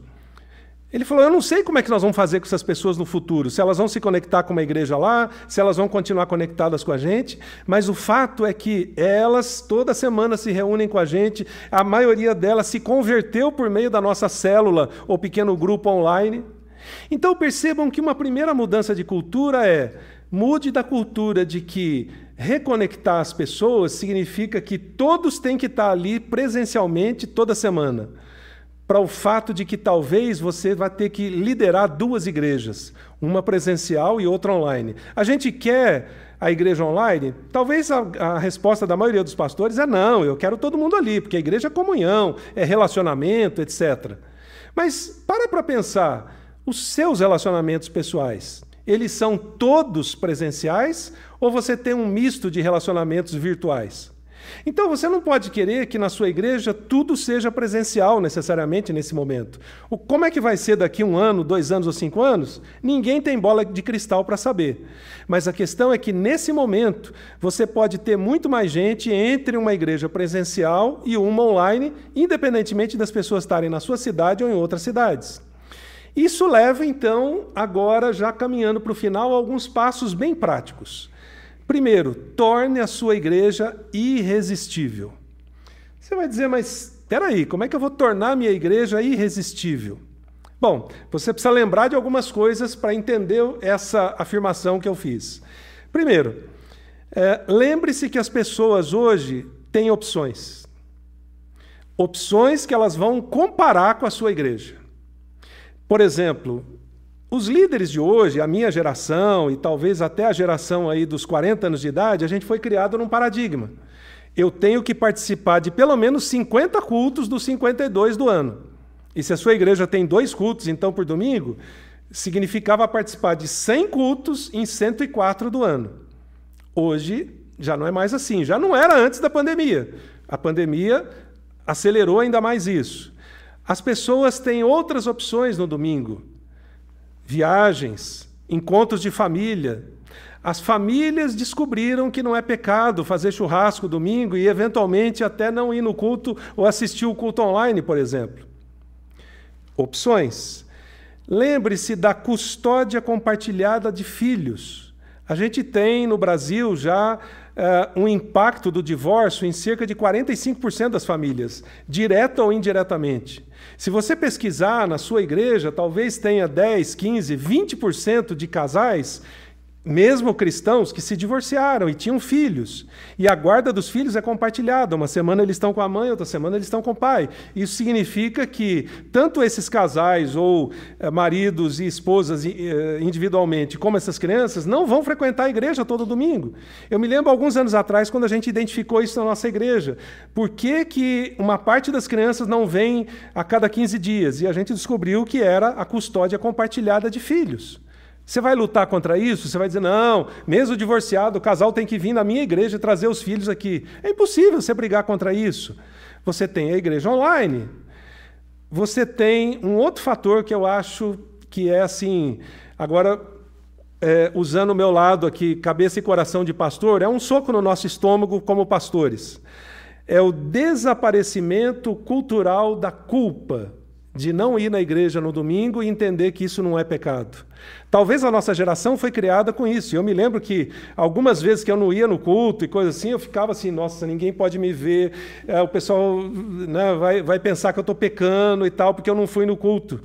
Ele falou: Eu não sei como é que nós vamos fazer com essas pessoas no futuro, se elas vão se conectar com uma igreja lá, se elas vão continuar conectadas com a gente, mas o fato é que elas toda semana se reúnem com a gente, a maioria delas se converteu por meio da nossa célula ou pequeno grupo online. Então percebam que uma primeira mudança de cultura é mude da cultura de que reconectar as pessoas significa que todos têm que estar ali presencialmente toda semana para o fato de que talvez você vai ter que liderar duas igrejas, uma presencial e outra online. A gente quer a igreja online? Talvez a, a, resposta da maioria dos pastores é não, eu quero todo mundo ali, porque a igreja é comunhão, é relacionamento, etc. Mas para para pensar, os seus relacionamentos pessoais, eles são todos presenciais ou você tem um misto de relacionamentos virtuais? Então você não pode querer que na sua igreja tudo seja presencial necessariamente nesse momento. O, como é que vai ser daqui um ano, dois anos ou cinco anos? Ninguém tem bola de cristal para saber. Mas a questão é que nesse momento você pode ter muito mais gente entre uma igreja presencial e uma online, independentemente das pessoas estarem na sua cidade ou em outras cidades. Isso leva, então, agora, já caminhando para o final, alguns passos bem práticos. Primeiro, torne a sua igreja irresistível. Você vai dizer, mas espera aí, como é que eu vou tornar a minha igreja irresistível? Bom, você precisa lembrar de algumas coisas para entender essa afirmação que eu fiz. Primeiro, é, lembre-se que as pessoas hoje têm opções. Opções que elas vão comparar com a sua igreja. Por exemplo, os líderes de hoje, a minha geração e talvez até a geração aí dos 40 anos de idade, a gente foi criado num paradigma. Eu tenho que participar de pelo menos 50 cultos dos 52 do ano. E se a sua igreja tem dois cultos, então, por domingo, significava participar de 100 cultos em 104 do ano. Hoje já não é mais assim, já não era antes da pandemia. A pandemia acelerou ainda mais isso. As pessoas têm outras opções no domingo viagens, encontros de família. As famílias descobriram que não é pecado fazer churrasco domingo e, eventualmente, até não ir no culto ou assistir o culto online, por exemplo. Opções. Lembre-se da custódia compartilhada de filhos. A gente tem no Brasil já uh, um impacto do divórcio em cerca de 45% das famílias, direta ou indiretamente. Se você pesquisar na sua igreja, talvez tenha 10, 15, 20% de casais mesmo cristãos que se divorciaram e tinham filhos. E a guarda dos filhos é compartilhada. Uma semana eles estão com a mãe, outra semana eles estão com o pai. Isso significa que tanto esses casais ou eh, maridos e esposas eh, individualmente, como essas crianças, não vão frequentar a igreja todo domingo. Eu me lembro alguns anos atrás, quando a gente identificou isso na nossa igreja. Por que, que uma parte das crianças não vem a cada 15 dias? E a gente descobriu que era a custódia compartilhada de filhos. Você vai lutar contra isso? Você vai dizer, não, mesmo divorciado, o casal tem que vir na minha igreja e trazer os filhos aqui. É impossível você brigar contra isso. Você tem a igreja online. Você tem um outro fator que eu acho que é assim, agora, é, usando o meu lado aqui, cabeça e coração de pastor, é um soco no nosso estômago como pastores. É o desaparecimento cultural da culpa de não ir na igreja no domingo e entender que isso não é pecado. Talvez a nossa geração foi criada com isso. Eu me lembro que algumas vezes que eu não ia no culto e coisa assim, eu ficava assim, nossa, ninguém pode me ver, é, o pessoal né, vai, vai pensar que eu estou pecando e tal, porque eu não fui no culto.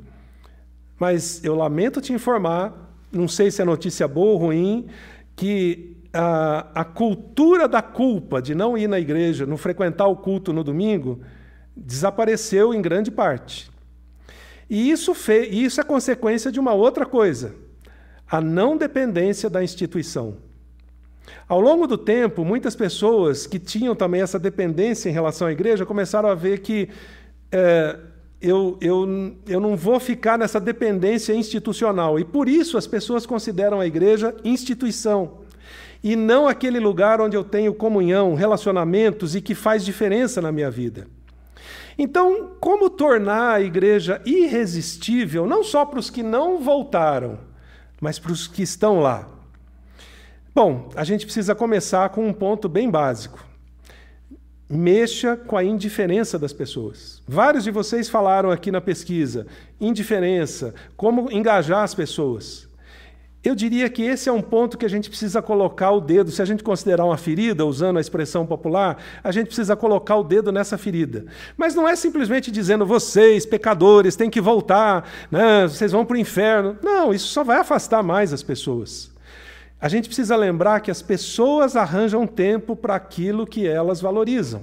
Mas eu lamento te informar, não sei se é notícia boa ou ruim, que a, a cultura da culpa de não ir na igreja, não frequentar o culto no domingo, desapareceu em grande parte. E isso, fez, isso é consequência de uma outra coisa: a não dependência da instituição. Ao longo do tempo, muitas pessoas que tinham também essa dependência em relação à igreja começaram a ver que é, eu, eu, eu não vou ficar nessa dependência institucional. E por isso as pessoas consideram a igreja instituição. E não aquele lugar onde eu tenho comunhão, relacionamentos e que faz diferença na minha vida. Então, como tornar a igreja irresistível, não só para os que não voltaram, mas para os que estão lá? Bom, a gente precisa começar com um ponto bem básico. Mexa com a indiferença das pessoas. Vários de vocês falaram aqui na pesquisa: indiferença, como engajar as pessoas. Eu diria que esse é um ponto que a gente precisa colocar o dedo. Se a gente considerar uma ferida, usando a expressão popular, a gente precisa colocar o dedo nessa ferida. Mas não é simplesmente dizendo vocês, pecadores, têm que voltar, né, vocês vão para o inferno. Não, isso só vai afastar mais as pessoas. A gente precisa lembrar que as pessoas arranjam tempo para aquilo que elas valorizam.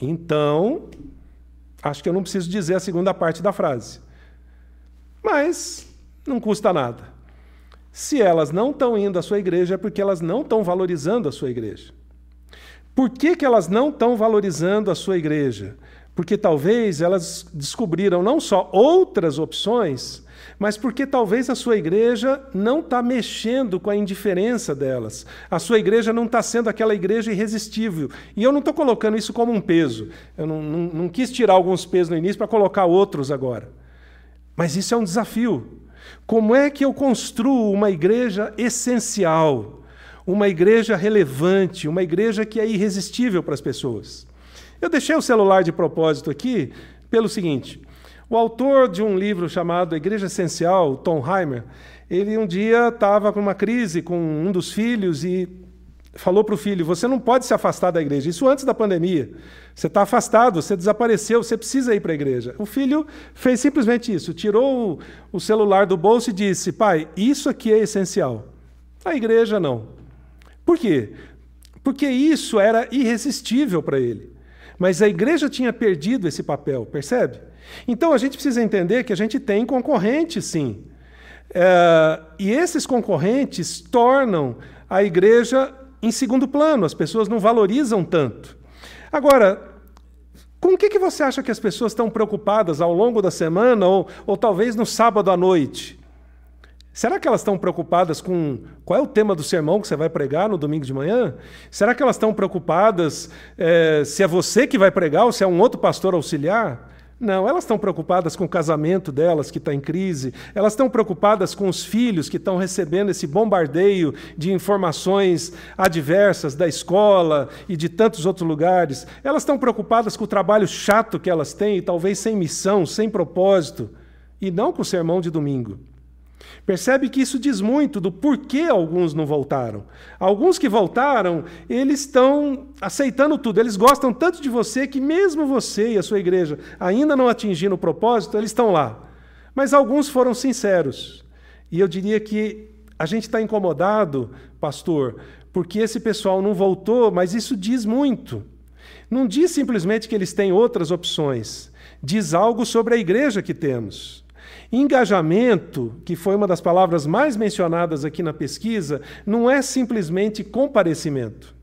Então, acho que eu não preciso dizer a segunda parte da frase. Mas não custa nada. Se elas não estão indo à sua igreja, é porque elas não estão valorizando a sua igreja. Por que, que elas não estão valorizando a sua igreja? Porque talvez elas descobriram não só outras opções, mas porque talvez a sua igreja não está mexendo com a indiferença delas. A sua igreja não está sendo aquela igreja irresistível. E eu não estou colocando isso como um peso. Eu não, não, não quis tirar alguns pesos no início para colocar outros agora. Mas isso é um desafio. Como é que eu construo uma igreja essencial, uma igreja relevante, uma igreja que é irresistível para as pessoas? Eu deixei o celular de propósito aqui pelo seguinte: o autor de um livro chamado Igreja Essencial, Tom Heimer, ele um dia estava com uma crise com um dos filhos e falou para o filho: Você não pode se afastar da igreja. Isso antes da pandemia. Você está afastado, você desapareceu, você precisa ir para a igreja. O filho fez simplesmente isso: tirou o celular do bolso e disse: Pai, isso aqui é essencial. A igreja não. Por quê? Porque isso era irresistível para ele. Mas a igreja tinha perdido esse papel, percebe? Então a gente precisa entender que a gente tem concorrentes, sim. É, e esses concorrentes tornam a igreja em segundo plano, as pessoas não valorizam tanto. Agora, com o que, que você acha que as pessoas estão preocupadas ao longo da semana ou, ou talvez no sábado à noite? Será que elas estão preocupadas com qual é o tema do sermão que você vai pregar no domingo de manhã? Será que elas estão preocupadas é, se é você que vai pregar ou se é um outro pastor auxiliar? Não, elas estão preocupadas com o casamento delas, que está em crise, elas estão preocupadas com os filhos que estão recebendo esse bombardeio de informações adversas da escola e de tantos outros lugares, elas estão preocupadas com o trabalho chato que elas têm, e talvez sem missão, sem propósito, e não com o sermão de domingo. Percebe que isso diz muito do porquê alguns não voltaram. Alguns que voltaram, eles estão aceitando tudo, eles gostam tanto de você que, mesmo você e a sua igreja ainda não atingindo o propósito, eles estão lá. Mas alguns foram sinceros. E eu diria que a gente está incomodado, pastor, porque esse pessoal não voltou, mas isso diz muito. Não diz simplesmente que eles têm outras opções, diz algo sobre a igreja que temos. Engajamento, que foi uma das palavras mais mencionadas aqui na pesquisa, não é simplesmente comparecimento.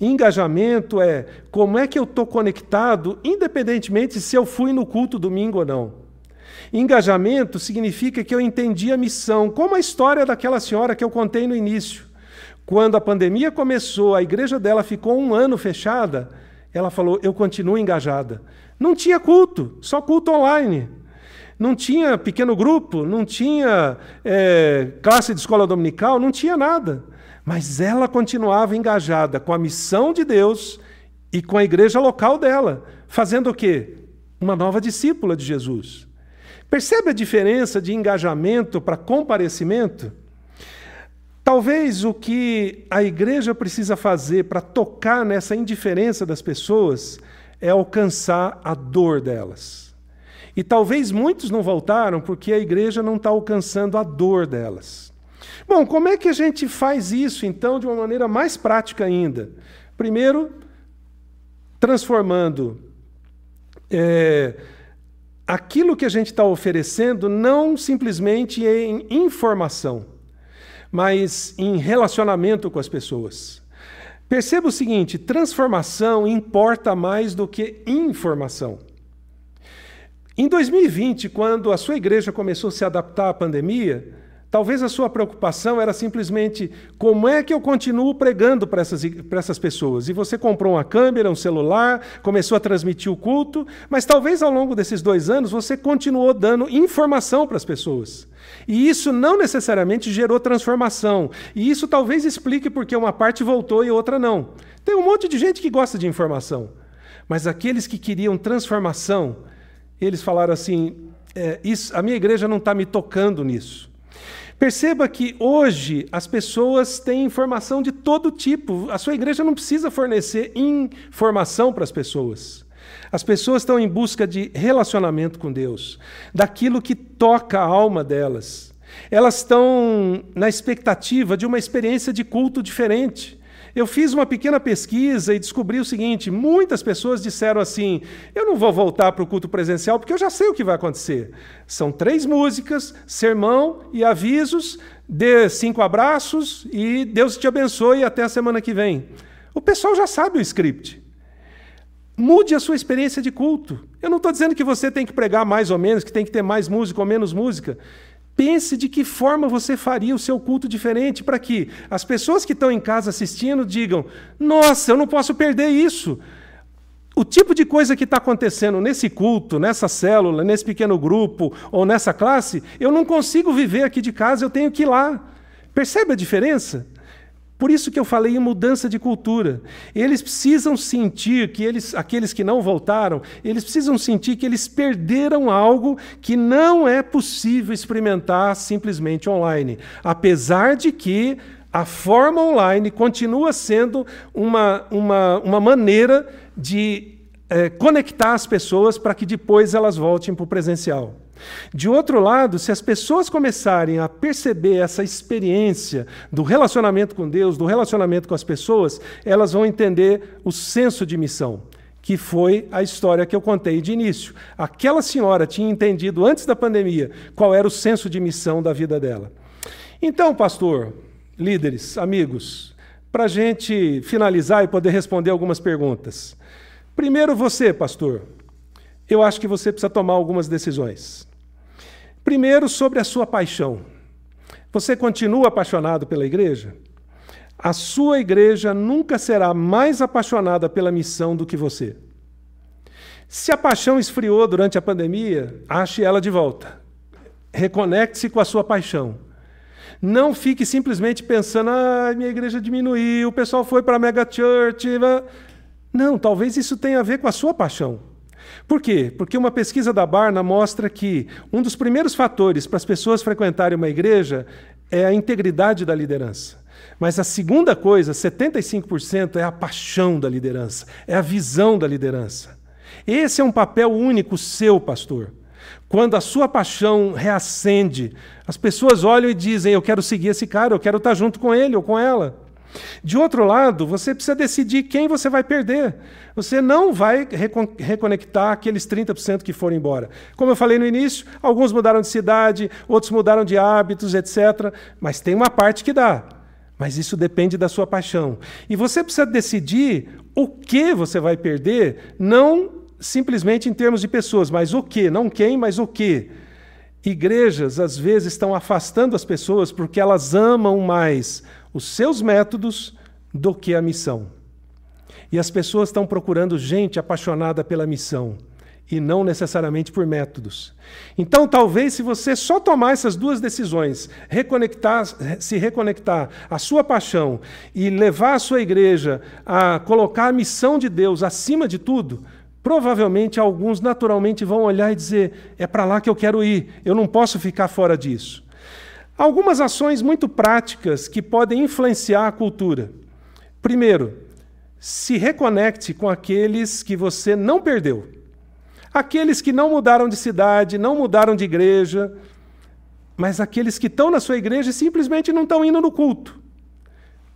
Engajamento é como é que eu estou conectado, independentemente se eu fui no culto domingo ou não. Engajamento significa que eu entendi a missão, como a história daquela senhora que eu contei no início. Quando a pandemia começou, a igreja dela ficou um ano fechada, ela falou: Eu continuo engajada. Não tinha culto, só culto online. Não tinha pequeno grupo, não tinha é, classe de escola dominical, não tinha nada. Mas ela continuava engajada com a missão de Deus e com a igreja local dela, fazendo o quê? Uma nova discípula de Jesus. Percebe a diferença de engajamento para comparecimento? Talvez o que a igreja precisa fazer para tocar nessa indiferença das pessoas é alcançar a dor delas. E talvez muitos não voltaram porque a igreja não está alcançando a dor delas. Bom, como é que a gente faz isso então de uma maneira mais prática ainda? Primeiro, transformando é, aquilo que a gente está oferecendo não simplesmente em informação mas em relacionamento com as pessoas. Perceba o seguinte: transformação importa mais do que informação. Em 2020, quando a sua igreja começou a se adaptar à pandemia, Talvez a sua preocupação era simplesmente como é que eu continuo pregando para essas, para essas pessoas. E você comprou uma câmera, um celular, começou a transmitir o culto, mas talvez ao longo desses dois anos você continuou dando informação para as pessoas. E isso não necessariamente gerou transformação. E isso talvez explique porque uma parte voltou e outra não. Tem um monte de gente que gosta de informação, mas aqueles que queriam transformação, eles falaram assim: é, isso, a minha igreja não está me tocando nisso. Perceba que hoje as pessoas têm informação de todo tipo. A sua igreja não precisa fornecer informação para as pessoas. As pessoas estão em busca de relacionamento com Deus, daquilo que toca a alma delas. Elas estão na expectativa de uma experiência de culto diferente. Eu fiz uma pequena pesquisa e descobri o seguinte: muitas pessoas disseram assim: eu não vou voltar para o culto presencial porque eu já sei o que vai acontecer. São três músicas, sermão e avisos, dê cinco abraços e Deus te abençoe até a semana que vem. O pessoal já sabe o script. Mude a sua experiência de culto. Eu não estou dizendo que você tem que pregar mais ou menos, que tem que ter mais música ou menos música. Pense de que forma você faria o seu culto diferente para que as pessoas que estão em casa assistindo digam: Nossa, eu não posso perder isso. O tipo de coisa que está acontecendo nesse culto, nessa célula, nesse pequeno grupo ou nessa classe, eu não consigo viver aqui de casa, eu tenho que ir lá. Percebe a diferença? Por isso que eu falei em mudança de cultura. Eles precisam sentir que eles, aqueles que não voltaram, eles precisam sentir que eles perderam algo que não é possível experimentar simplesmente online. Apesar de que a forma online continua sendo uma, uma, uma maneira de é, conectar as pessoas para que depois elas voltem para o presencial. De outro lado, se as pessoas começarem a perceber essa experiência do relacionamento com Deus, do relacionamento com as pessoas, elas vão entender o senso de missão, que foi a história que eu contei de início. Aquela senhora tinha entendido antes da pandemia qual era o senso de missão da vida dela. Então, pastor, líderes, amigos, para a gente finalizar e poder responder algumas perguntas. Primeiro, você, pastor, eu acho que você precisa tomar algumas decisões. Primeiro, sobre a sua paixão. Você continua apaixonado pela igreja? A sua igreja nunca será mais apaixonada pela missão do que você. Se a paixão esfriou durante a pandemia, ache ela de volta. Reconecte-se com a sua paixão. Não fique simplesmente pensando, ah, minha igreja diminuiu, o pessoal foi para a mega church. Não, talvez isso tenha a ver com a sua paixão. Por quê? Porque uma pesquisa da Barna mostra que um dos primeiros fatores para as pessoas frequentarem uma igreja é a integridade da liderança. Mas a segunda coisa, 75%, é a paixão da liderança, é a visão da liderança. Esse é um papel único seu, pastor. Quando a sua paixão reacende, as pessoas olham e dizem: Eu quero seguir esse cara, eu quero estar junto com ele ou com ela. De outro lado, você precisa decidir quem você vai perder. Você não vai reconectar aqueles 30% que foram embora. Como eu falei no início, alguns mudaram de cidade, outros mudaram de hábitos, etc. Mas tem uma parte que dá. Mas isso depende da sua paixão. E você precisa decidir o que você vai perder, não simplesmente em termos de pessoas, mas o que, não quem, mas o que. Igrejas, às vezes, estão afastando as pessoas porque elas amam mais os seus métodos do que a missão. E as pessoas estão procurando gente apaixonada pela missão e não necessariamente por métodos. Então, talvez se você só tomar essas duas decisões, reconectar, se reconectar à sua paixão e levar a sua igreja a colocar a missão de Deus acima de tudo, provavelmente alguns naturalmente vão olhar e dizer: é para lá que eu quero ir, eu não posso ficar fora disso. Algumas ações muito práticas que podem influenciar a cultura. Primeiro, se reconecte com aqueles que você não perdeu. Aqueles que não mudaram de cidade, não mudaram de igreja, mas aqueles que estão na sua igreja e simplesmente não estão indo no culto.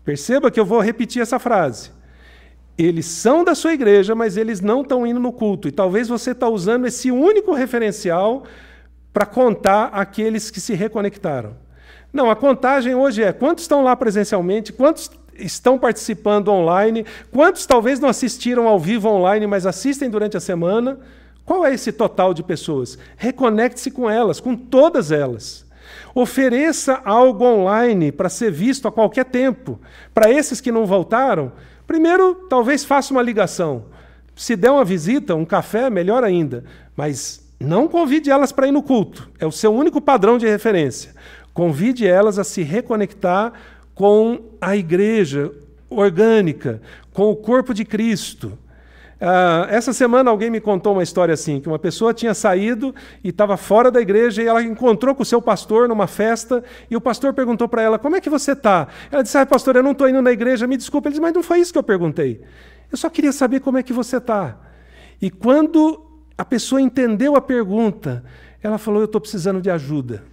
Perceba que eu vou repetir essa frase. Eles são da sua igreja, mas eles não estão indo no culto. E talvez você está usando esse único referencial para contar aqueles que se reconectaram. Não, a contagem hoje é quantos estão lá presencialmente, quantos estão participando online, quantos talvez não assistiram ao vivo online, mas assistem durante a semana. Qual é esse total de pessoas? Reconecte-se com elas, com todas elas. Ofereça algo online para ser visto a qualquer tempo. Para esses que não voltaram, primeiro, talvez faça uma ligação. Se der uma visita, um café, melhor ainda. Mas não convide elas para ir no culto. É o seu único padrão de referência. Convide elas a se reconectar com a igreja orgânica, com o corpo de Cristo. Uh, essa semana alguém me contou uma história assim, que uma pessoa tinha saído e estava fora da igreja e ela encontrou com o seu pastor numa festa e o pastor perguntou para ela, como é que você está? Ela disse, ah, pastor, eu não estou indo na igreja, me desculpa. Ele disse, mas não foi isso que eu perguntei. Eu só queria saber como é que você está. E quando a pessoa entendeu a pergunta, ela falou, eu estou precisando de ajuda.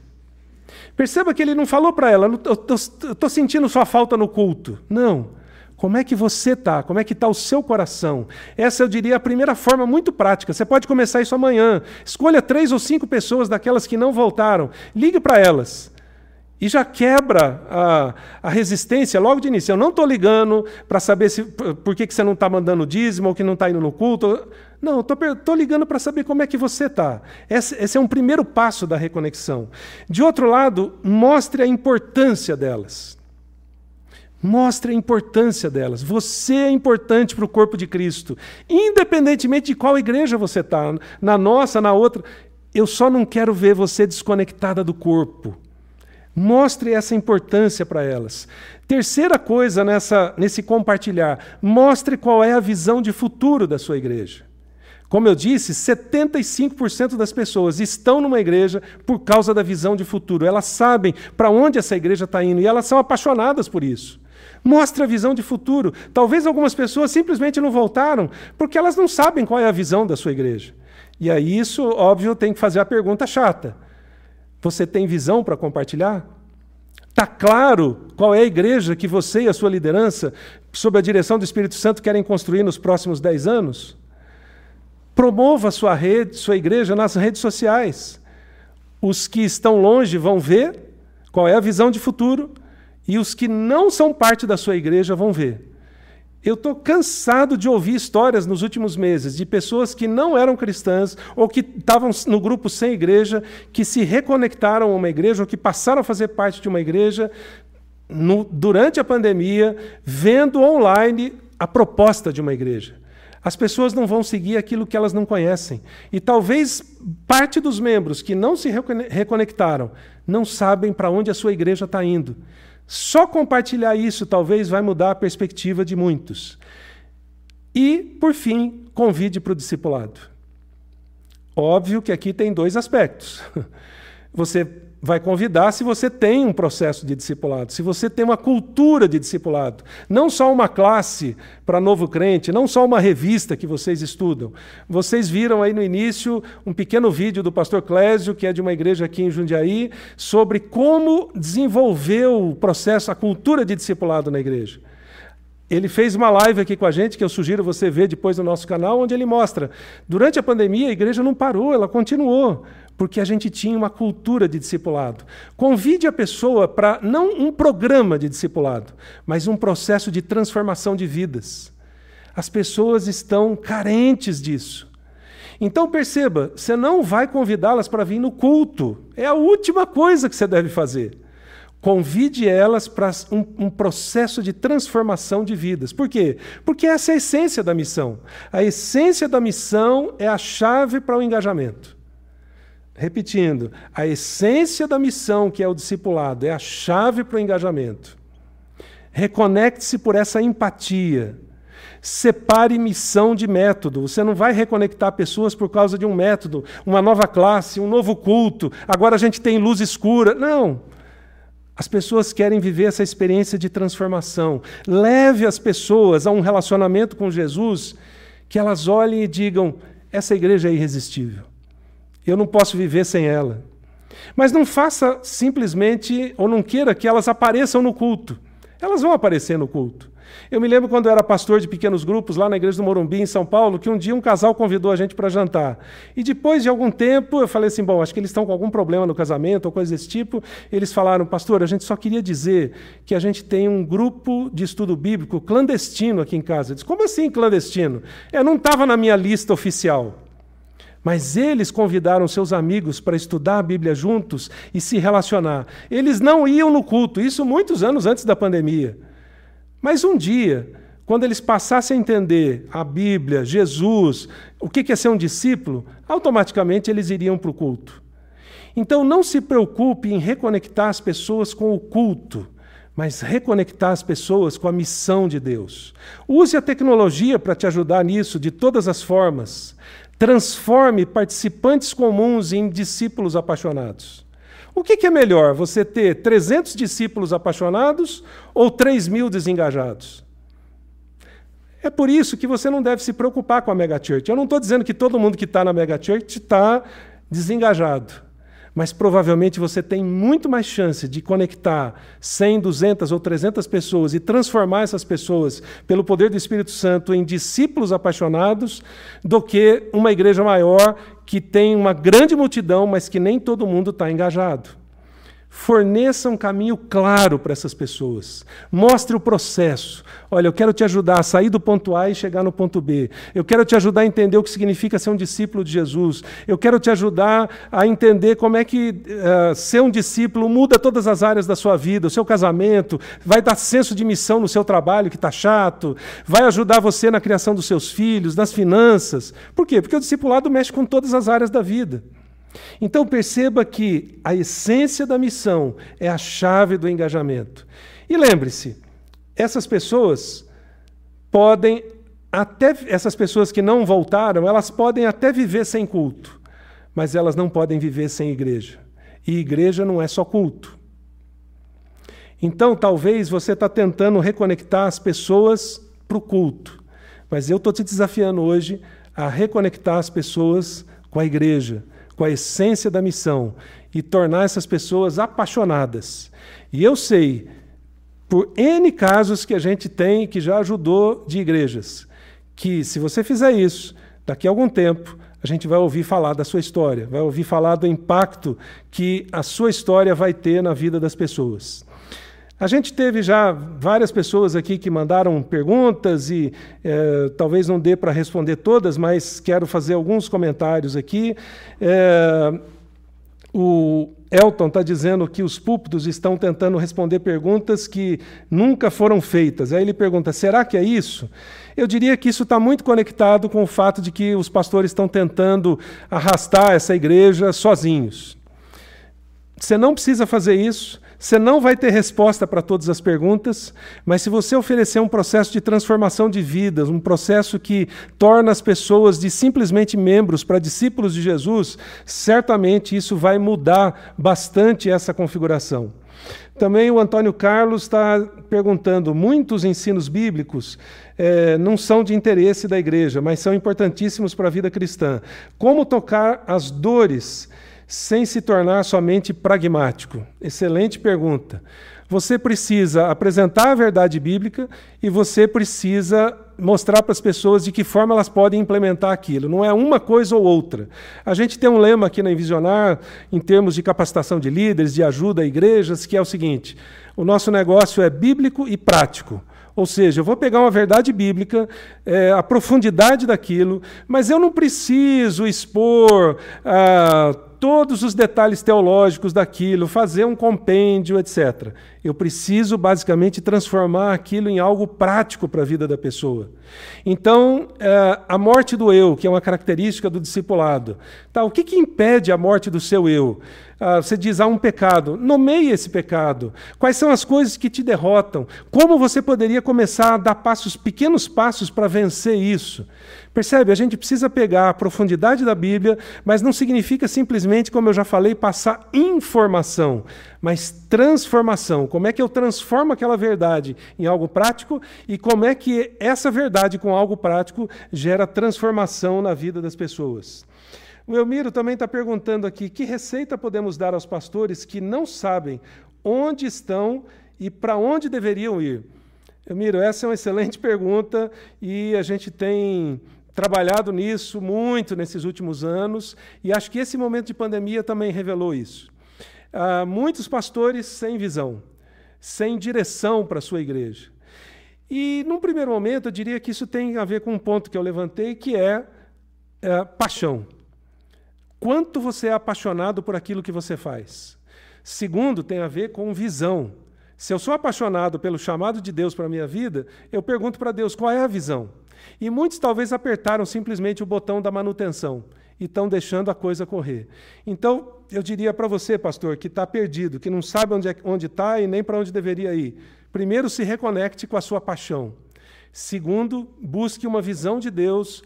Perceba que ele não falou para ela, estou sentindo sua falta no culto. Não. Como é que você está? Como é que está o seu coração? Essa, eu diria, é a primeira forma muito prática. Você pode começar isso amanhã. Escolha três ou cinco pessoas daquelas que não voltaram. Ligue para elas. E já quebra a, a, resistência logo de início. Eu não estou ligando para saber se, por que, que você não está mandando dízimo ou que não está indo no culto. Não, estou ligando para saber como é que você está. Esse, esse é um primeiro passo da reconexão. De outro lado, mostre a importância delas. Mostre a importância delas. Você é importante para o corpo de Cristo. Independentemente de qual igreja você está, na nossa, na outra. Eu só não quero ver você desconectada do corpo. Mostre essa importância para elas. Terceira coisa nessa, nesse compartilhar: mostre qual é a visão de futuro da sua igreja. Como eu disse, 75% das pessoas estão numa igreja por causa da visão de futuro. Elas sabem para onde essa igreja está indo e elas são apaixonadas por isso. Mostre a visão de futuro. Talvez algumas pessoas simplesmente não voltaram porque elas não sabem qual é a visão da sua igreja. E aí, isso, óbvio, tem que fazer a pergunta chata. Você tem visão para compartilhar? Está claro qual é a igreja que você e a sua liderança, sob a direção do Espírito Santo, querem construir nos próximos dez anos? Promova sua rede, sua igreja nas redes sociais. Os que estão longe vão ver qual é a visão de futuro e os que não são parte da sua igreja vão ver. Eu estou cansado de ouvir histórias nos últimos meses de pessoas que não eram cristãs ou que estavam no grupo sem igreja, que se reconectaram a uma igreja ou que passaram a fazer parte de uma igreja no, durante a pandemia, vendo online a proposta de uma igreja. As pessoas não vão seguir aquilo que elas não conhecem. E talvez parte dos membros que não se reconectaram não sabem para onde a sua igreja está indo. Só compartilhar isso talvez vai mudar a perspectiva de muitos. E, por fim, convide para o discipulado. Óbvio que aqui tem dois aspectos. Você vai convidar se você tem um processo de discipulado, se você tem uma cultura de discipulado. Não só uma classe para novo crente, não só uma revista que vocês estudam. Vocês viram aí no início um pequeno vídeo do pastor Clésio, que é de uma igreja aqui em Jundiaí, sobre como desenvolver o processo, a cultura de discipulado na igreja. Ele fez uma live aqui com a gente, que eu sugiro você ver depois no nosso canal, onde ele mostra. Durante a pandemia, a igreja não parou, ela continuou porque a gente tinha uma cultura de discipulado. Convide a pessoa para não um programa de discipulado, mas um processo de transformação de vidas. As pessoas estão carentes disso. Então perceba, você não vai convidá-las para vir no culto. É a última coisa que você deve fazer. Convide elas para um, um, processo de transformação de vidas. Por quê? Porque essa é a essência da missão. A essência da missão é a chave para o engajamento. Repetindo, a essência da missão, que é o discipulado, é a chave para o engajamento. Reconecte-se por essa empatia. Separe missão de método. Você não vai reconectar pessoas por causa de um método, uma nova classe, um novo culto. Agora a gente tem luz escura. Não. As pessoas querem viver essa experiência de transformação. Leve as pessoas a um relacionamento com Jesus que elas olhem e digam: essa igreja é irresistível. Eu não posso viver sem ela. Mas não faça simplesmente, ou não queira que elas apareçam no culto. Elas vão aparecer no culto. Eu me lembro quando eu era pastor de pequenos grupos lá na igreja do Morumbi, em São Paulo, que um dia um casal convidou a gente para jantar. E depois de algum tempo, eu falei assim: bom, acho que eles estão com algum problema no casamento ou coisa desse tipo. Eles falaram, pastor, a gente só queria dizer que a gente tem um grupo de estudo bíblico clandestino aqui em casa. Eu disse: como assim clandestino? É, não estava na minha lista oficial. Mas eles convidaram seus amigos para estudar a Bíblia juntos e se relacionar. Eles não iam no culto, isso muitos anos antes da pandemia. Mas um dia, quando eles passassem a entender a Bíblia, Jesus, o que é ser um discípulo, automaticamente eles iriam para o culto. Então não se preocupe em reconectar as pessoas com o culto, mas reconectar as pessoas com a missão de Deus. Use a tecnologia para te ajudar nisso de todas as formas. Transforme participantes comuns em discípulos apaixonados. O que, é melhor, você ter 300 discípulos apaixonados ou 3 mil desengajados? É por isso que você não deve se preocupar com a megachurch. Eu não estou dizendo que todo mundo que está na megachurch está desengajado mas provavelmente você tem muito mais chance de conectar 100, 200 ou 300 pessoas e transformar essas pessoas, pelo poder do Espírito Santo, em discípulos apaixonados, do que uma igreja maior que tem uma grande multidão, mas que nem todo mundo está engajado. Forneça um caminho claro para essas pessoas. Mostre o processo. Olha, eu quero te ajudar a sair do ponto A e chegar no ponto B. Eu quero te ajudar a entender o que significa ser um discípulo de Jesus. Eu quero te ajudar a entender como é que uh, ser um discípulo muda todas as áreas da sua vida, o seu casamento, vai dar senso de missão no seu trabalho que está chato, vai ajudar você na criação dos seus filhos, nas finanças. Por quê? Porque o discipulado mexe com todas as áreas da vida. Então perceba que a essência da missão é a chave do engajamento. E lembre-se, essas pessoas podem até essas pessoas que não voltaram, elas podem até viver sem culto, mas elas não podem viver sem igreja. E igreja não é só culto. Então, talvez você está tentando reconectar as pessoas para o culto, mas eu estou te desafiando hoje a reconectar as pessoas com a igreja, com a essência da missão e tornar essas pessoas apaixonadas. E eu sei, por N casos que a gente tem que já ajudou de igrejas, que se você fizer isso, daqui a algum tempo, a gente vai ouvir falar da sua história, vai ouvir falar do impacto que a sua história vai ter na vida das pessoas. A gente teve já várias pessoas aqui que mandaram perguntas e é, talvez não dê para responder todas, mas quero fazer alguns comentários aqui. É, o Elton está dizendo que os púlpitos estão tentando responder perguntas que nunca foram feitas. Aí ele pergunta: será que é isso? Eu diria que isso está muito conectado com o fato de que os pastores estão tentando arrastar essa igreja sozinhos. Você não precisa fazer isso. Você não vai ter resposta para todas as perguntas, mas se você oferecer um processo de transformação de vidas, um processo que torna as pessoas de simplesmente membros para discípulos de Jesus, certamente isso vai mudar bastante essa configuração. Também o Antônio Carlos está perguntando: muitos ensinos bíblicos é, não são de interesse da igreja, mas são importantíssimos para a vida cristã. Como tocar as dores sem se tornar somente pragmático? Excelente pergunta. Você precisa apresentar a verdade bíblica e você precisa mostrar para as pessoas de que forma elas podem implementar aquilo. Não é uma coisa ou outra. A gente tem um lema aqui na Envisionar, em termos de capacitação de líderes, de ajuda a igrejas, que é o seguinte: o nosso negócio é bíblico e prático. Ou seja, eu vou pegar uma verdade bíblica, é, a profundidade daquilo, mas eu não preciso expor. Ah, todos os detalhes teológicos daquilo, fazer um compêndio, etc. Eu preciso basicamente transformar aquilo em algo prático para a vida da pessoa. Então, é, a morte do eu, que é uma característica do discipulado, tá, o que, que impede a morte do seu eu? Ah, você diz, há um pecado. Nomeie esse pecado. Quais são as coisas que te derrotam? Como você poderia começar a dar passos, pequenos passos para vencer isso? Percebe? A gente precisa pegar a profundidade da Bíblia, mas não significa simplesmente, como eu já falei, passar informação, mas transformação. Como é que eu transformo aquela verdade em algo prático e como é que essa verdade com algo prático gera transformação na vida das pessoas? O Elmiro também está perguntando aqui: que receita podemos dar aos pastores que não sabem onde estão e para onde deveriam ir? Elmiro, essa é uma excelente pergunta e a gente tem trabalhado nisso muito nesses últimos anos e acho que esse momento de pandemia também revelou isso. Uh, muitos pastores sem visão, sem direção para a sua igreja. E, num primeiro momento, eu diria que isso tem a ver com um ponto que eu levantei, que é, é paixão. Quanto você é apaixonado por aquilo que você faz. Segundo, tem a ver com visão. Se eu sou apaixonado pelo chamado de Deus para a minha vida, eu pergunto para Deus qual é a visão. E muitos talvez apertaram simplesmente o botão da manutenção e estão deixando a coisa correr. Então, eu diria para você, pastor, que está perdido, que não sabe onde é, está e nem para onde deveria ir. Primeiro, se reconecte com a sua paixão. Segundo, busque uma visão de Deus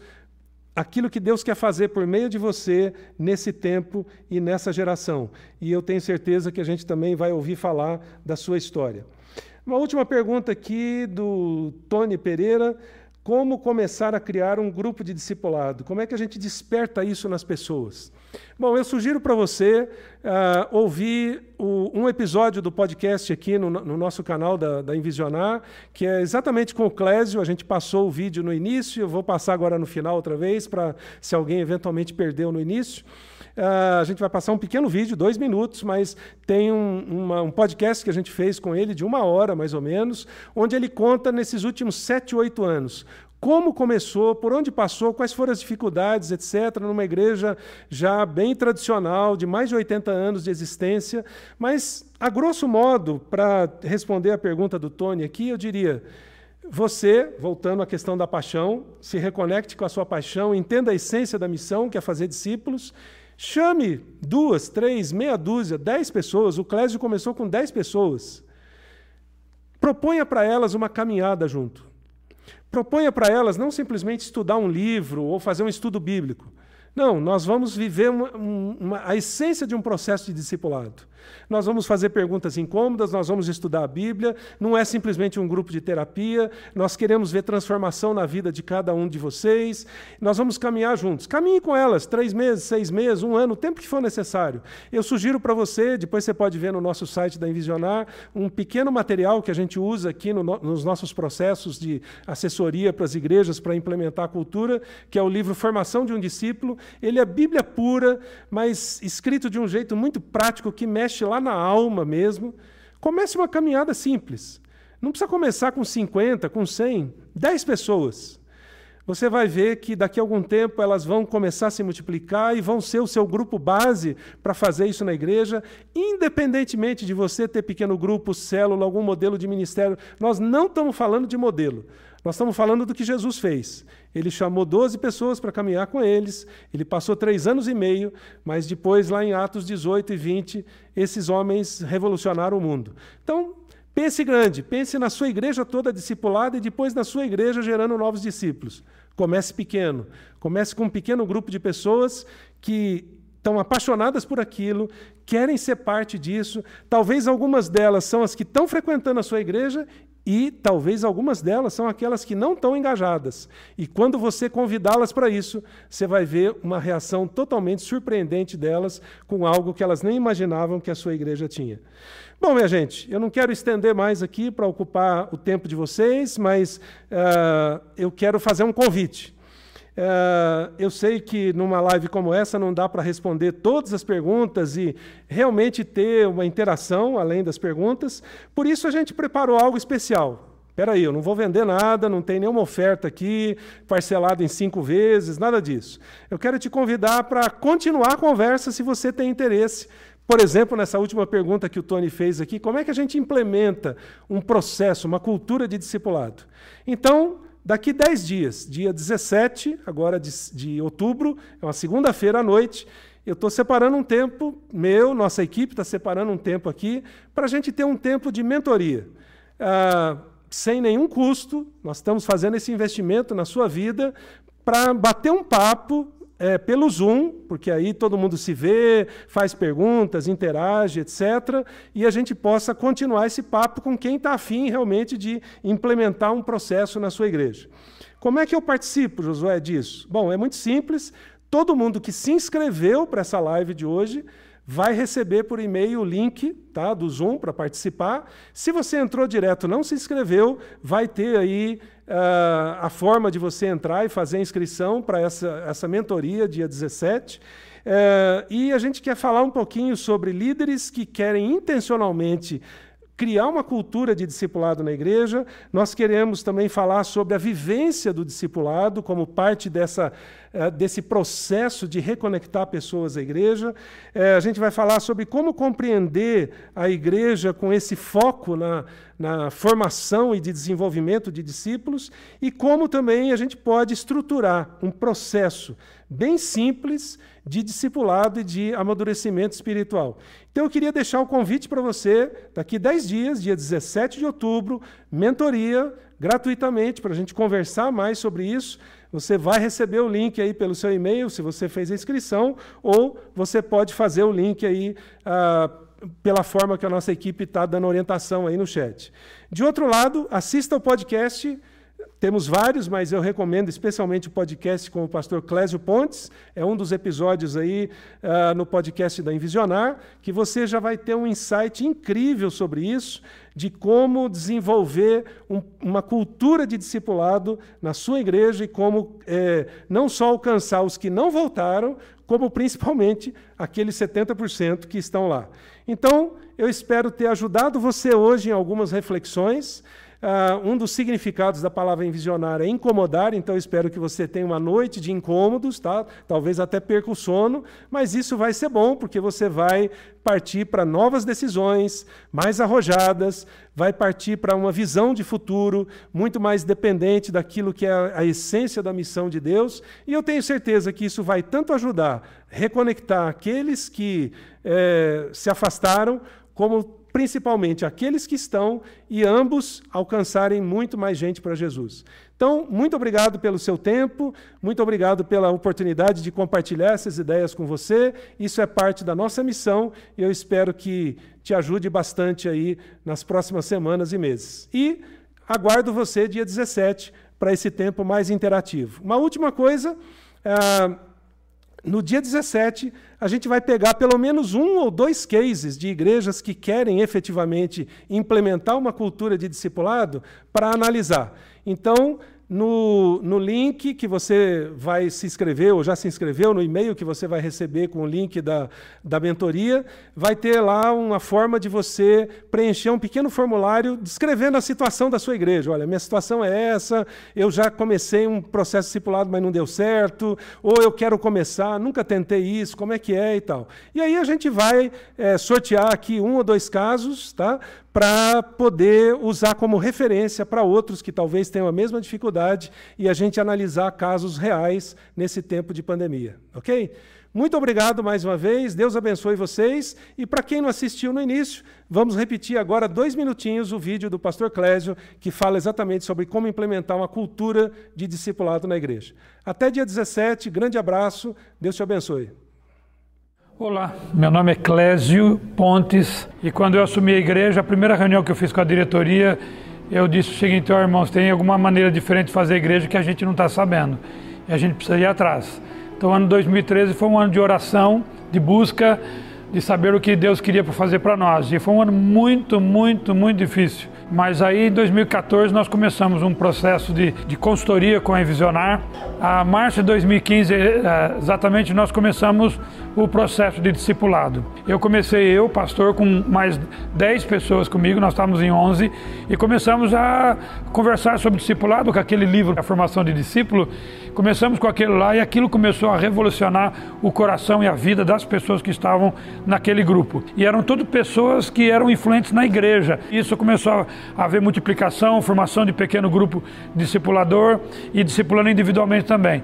aquilo que Deus quer fazer por meio de você nesse tempo e nessa geração. E eu tenho certeza que a gente também vai ouvir falar da sua história. Uma última pergunta aqui do Tony Pereira. Como começar a criar um grupo de discipulado? Como é que a gente desperta isso nas pessoas? Bom, eu sugiro para você uh, ouvir o, um episódio do podcast aqui no, no nosso canal da, da, Envisionar, que é exatamente com o Clésio. A gente passou o vídeo no início, eu vou passar agora no final outra vez, para se alguém eventualmente perdeu no início. Uh, a gente vai passar um pequeno vídeo, dois minutos, mas tem um, uma, um, podcast que a gente fez com ele de uma hora, mais ou menos, onde ele conta nesses últimos sete, oito anos como começou, por onde passou, quais foram as dificuldades, etc., numa igreja já bem tradicional, de mais de 80 anos de existência. Mas, a grosso modo, para responder a pergunta do Tony aqui, eu diria. Você, voltando à questão da paixão, se reconecte com a sua paixão, entenda a essência da missão, que é fazer discípulos, Chame duas, três, meia dúzia, dez pessoas. O Clésio começou com dez pessoas. Proponha para elas uma caminhada junto. Proponha para elas não simplesmente estudar um livro ou fazer um estudo bíblico. Não, nós vamos viver uma, uma, a essência de um processo de discipulado. Nós vamos fazer perguntas incômodas, nós vamos estudar a Bíblia, não é simplesmente um grupo de terapia, nós queremos ver transformação na vida de cada um de vocês, nós vamos caminhar juntos. Caminhe com elas, três meses, seis meses, um ano, o tempo que for necessário. Eu sugiro para você, depois você pode ver no nosso site da Envisionar, um pequeno material que a gente usa aqui no, nos nossos processos de assessoria para as igrejas para implementar a cultura, que é o livro Formação de um Discípulo. Ele é Bíblia pura, mas escrito de um jeito muito prático que mexe mexe lá na alma mesmo. Comece uma caminhada simples. Não precisa começar com 50, com 100, 10 pessoas. Você vai ver que daqui a algum tempo elas vão começar a se multiplicar e vão ser o seu grupo base para fazer isso na igreja, independentemente de você ter pequeno grupo, célula, algum modelo de ministério. Nós não estamos falando de modelo. Nós estamos falando do que Jesus fez. Ele chamou 12 pessoas para caminhar com eles, ele passou três anos e meio, mas depois, lá em Atos 18 e 20, esses homens revolucionaram o mundo. Então, pense grande, pense na sua igreja toda discipulada e depois na sua igreja gerando novos discípulos. Comece pequeno, comece com um pequeno grupo de pessoas que estão apaixonadas por aquilo, querem ser parte disso. Talvez algumas delas são as que estão frequentando a sua igreja e talvez algumas delas são aquelas que não estão engajadas. E quando você convidá-las para isso, você vai ver uma reação totalmente surpreendente delas com algo que elas nem imaginavam que a sua igreja tinha. Bom, minha gente, eu não quero estender mais aqui para ocupar o tempo de vocês, mas uh, eu quero fazer um convite. É, eu sei que numa live como essa não dá para responder todas as perguntas e realmente ter uma interação além das perguntas, por isso a gente preparou algo especial. Peraí, eu não vou vender nada, não tem nenhuma oferta aqui, parcelado em cinco vezes, nada disso. Eu quero te convidar para continuar a conversa se você tem interesse. Por exemplo, nessa última pergunta que o Tony fez aqui, como é que a gente implementa um processo, uma cultura de discipulado? Então, daqui 10 dias, dia 17, agora de, de outubro, é uma segunda-feira à noite, eu estou separando um tempo meu, nossa equipe está separando um tempo aqui, para a gente ter um tempo de mentoria. Ah, sem nenhum custo, nós estamos fazendo esse investimento na sua vida para bater um papo é, pelo Zoom, porque aí todo mundo se vê, faz perguntas, interage, etc. E a gente possa continuar esse papo com quem está afim realmente de implementar um processo na sua igreja. Como é que eu participo, Josué, disso? Bom, é muito simples. Todo mundo que se inscreveu para essa live de hoje vai receber por e-mail o link tá, do Zoom para participar. Se você entrou direto não se inscreveu, vai ter aí uh, a forma de você entrar e fazer a inscrição para essa, essa mentoria dia 17. Uh, eh, e a gente quer falar um pouquinho sobre líderes que querem intencionalmente criar uma cultura de discipulado na igreja. Nós queremos também falar sobre a vivência do discipulado como parte dessa, eh, desse processo de reconectar pessoas à igreja. Eh, a gente vai falar sobre como compreender a igreja com esse foco na, na formação e de desenvolvimento de discípulos e como também a gente pode estruturar um processo bem simples de discipulado e de amadurecimento espiritual. Então eu queria deixar o convite para você, daqui 10 dias, dia 17 de outubro, mentoria gratuitamente para a gente conversar mais sobre isso. Você vai receber o link aí pelo seu e-mail, se você fez a inscrição, ou você pode fazer o link aí ah, pela forma que a nossa equipe está dando orientação aí no chat. De outro lado, assista o podcast temos vários, mas eu recomendo especialmente o podcast com o pastor Clésio Pontes. É um dos episódios aí uh, no podcast da Envisionar, que você já vai ter um insight incrível sobre isso, de como desenvolver um, uma cultura de discipulado na sua igreja e como é, não só alcançar os que não voltaram, como principalmente aqueles 70% que estão lá. Então, eu espero ter ajudado você hoje em algumas reflexões. Uh, um dos significados da palavra envisionar é incomodar, então espero que você tenha uma noite de incômodos, tá? talvez até perca o sono, mas isso vai ser bom, porque você vai partir para novas decisões, mais arrojadas, vai partir para uma visão de futuro muito mais dependente daquilo que é a essência da missão de Deus, e eu tenho certeza que isso vai tanto ajudar a reconectar aqueles que é, se afastaram, como principalmente aqueles que estão, e ambos alcançarem muito mais gente para Jesus. Então, muito obrigado pelo seu tempo, muito obrigado pela oportunidade de compartilhar essas ideias com você. Isso é parte da nossa missão e eu espero que te ajude bastante aí nas próximas semanas e meses. E aguardo você dia 17 para esse tempo mais interativo. Uma última coisa. Uh, no dia 17, a gente vai pegar pelo menos um ou dois cases de igrejas que querem efetivamente implementar uma cultura de discipulado para analisar. Então, no, no link que você vai se inscrever, ou já se inscreveu, no e-mail que você vai receber com o link da, da mentoria, vai ter lá uma forma de você preencher um pequeno formulário descrevendo a situação da sua igreja. Olha, minha situação é essa, eu já comecei um processo discipulado, mas não deu certo, ou eu quero começar, nunca tentei isso, como é que é e tal. E aí a gente vai é, sortear aqui um ou dois casos, tá? Para poder usar como referência para outros que talvez tenham a mesma dificuldade e a gente analisar casos reais nesse tempo de pandemia, ok? Muito obrigado mais uma vez, Deus abençoe vocês. E para quem não assistiu no início, vamos repetir agora dois minutinhos o vídeo do pastor Clésio, que fala exatamente sobre como implementar uma cultura de discipulado na igreja. Até dia 17, grande abraço, Deus te abençoe. Olá, meu nome é Clésio Pontes e quando eu assumi a igreja, a primeira reunião que eu fiz com a diretoria, eu disse o seguinte, oh, irmãos, tem alguma maneira diferente de fazer a igreja que a gente não está sabendo e a gente precisa ir atrás. Então, o ano 2013 foi um ano de oração, de busca, de saber o que Deus queria fazer para nós. E foi um ano muito, muito, muito difícil. Mas aí em 2014 nós começamos um processo de, de consultoria com a Envisionar. A março de 2015, eh, exatamente, nós começamos o processo de discipulado. Eu comecei, eu, pastor, com mais 10 pessoas comigo, nós estávamos em 11, e começamos a conversar sobre discipulado, com aquele livro, A Formação de Discípulo. Começamos com aquilo lá e aquilo começou a revolucionar o coração e a vida das pessoas que estavam naquele grupo. E eram todas pessoas que eram influentes na igreja. Isso começou a haver multiplicação, formação de pequeno grupo discipulador e discipulando individualmente também.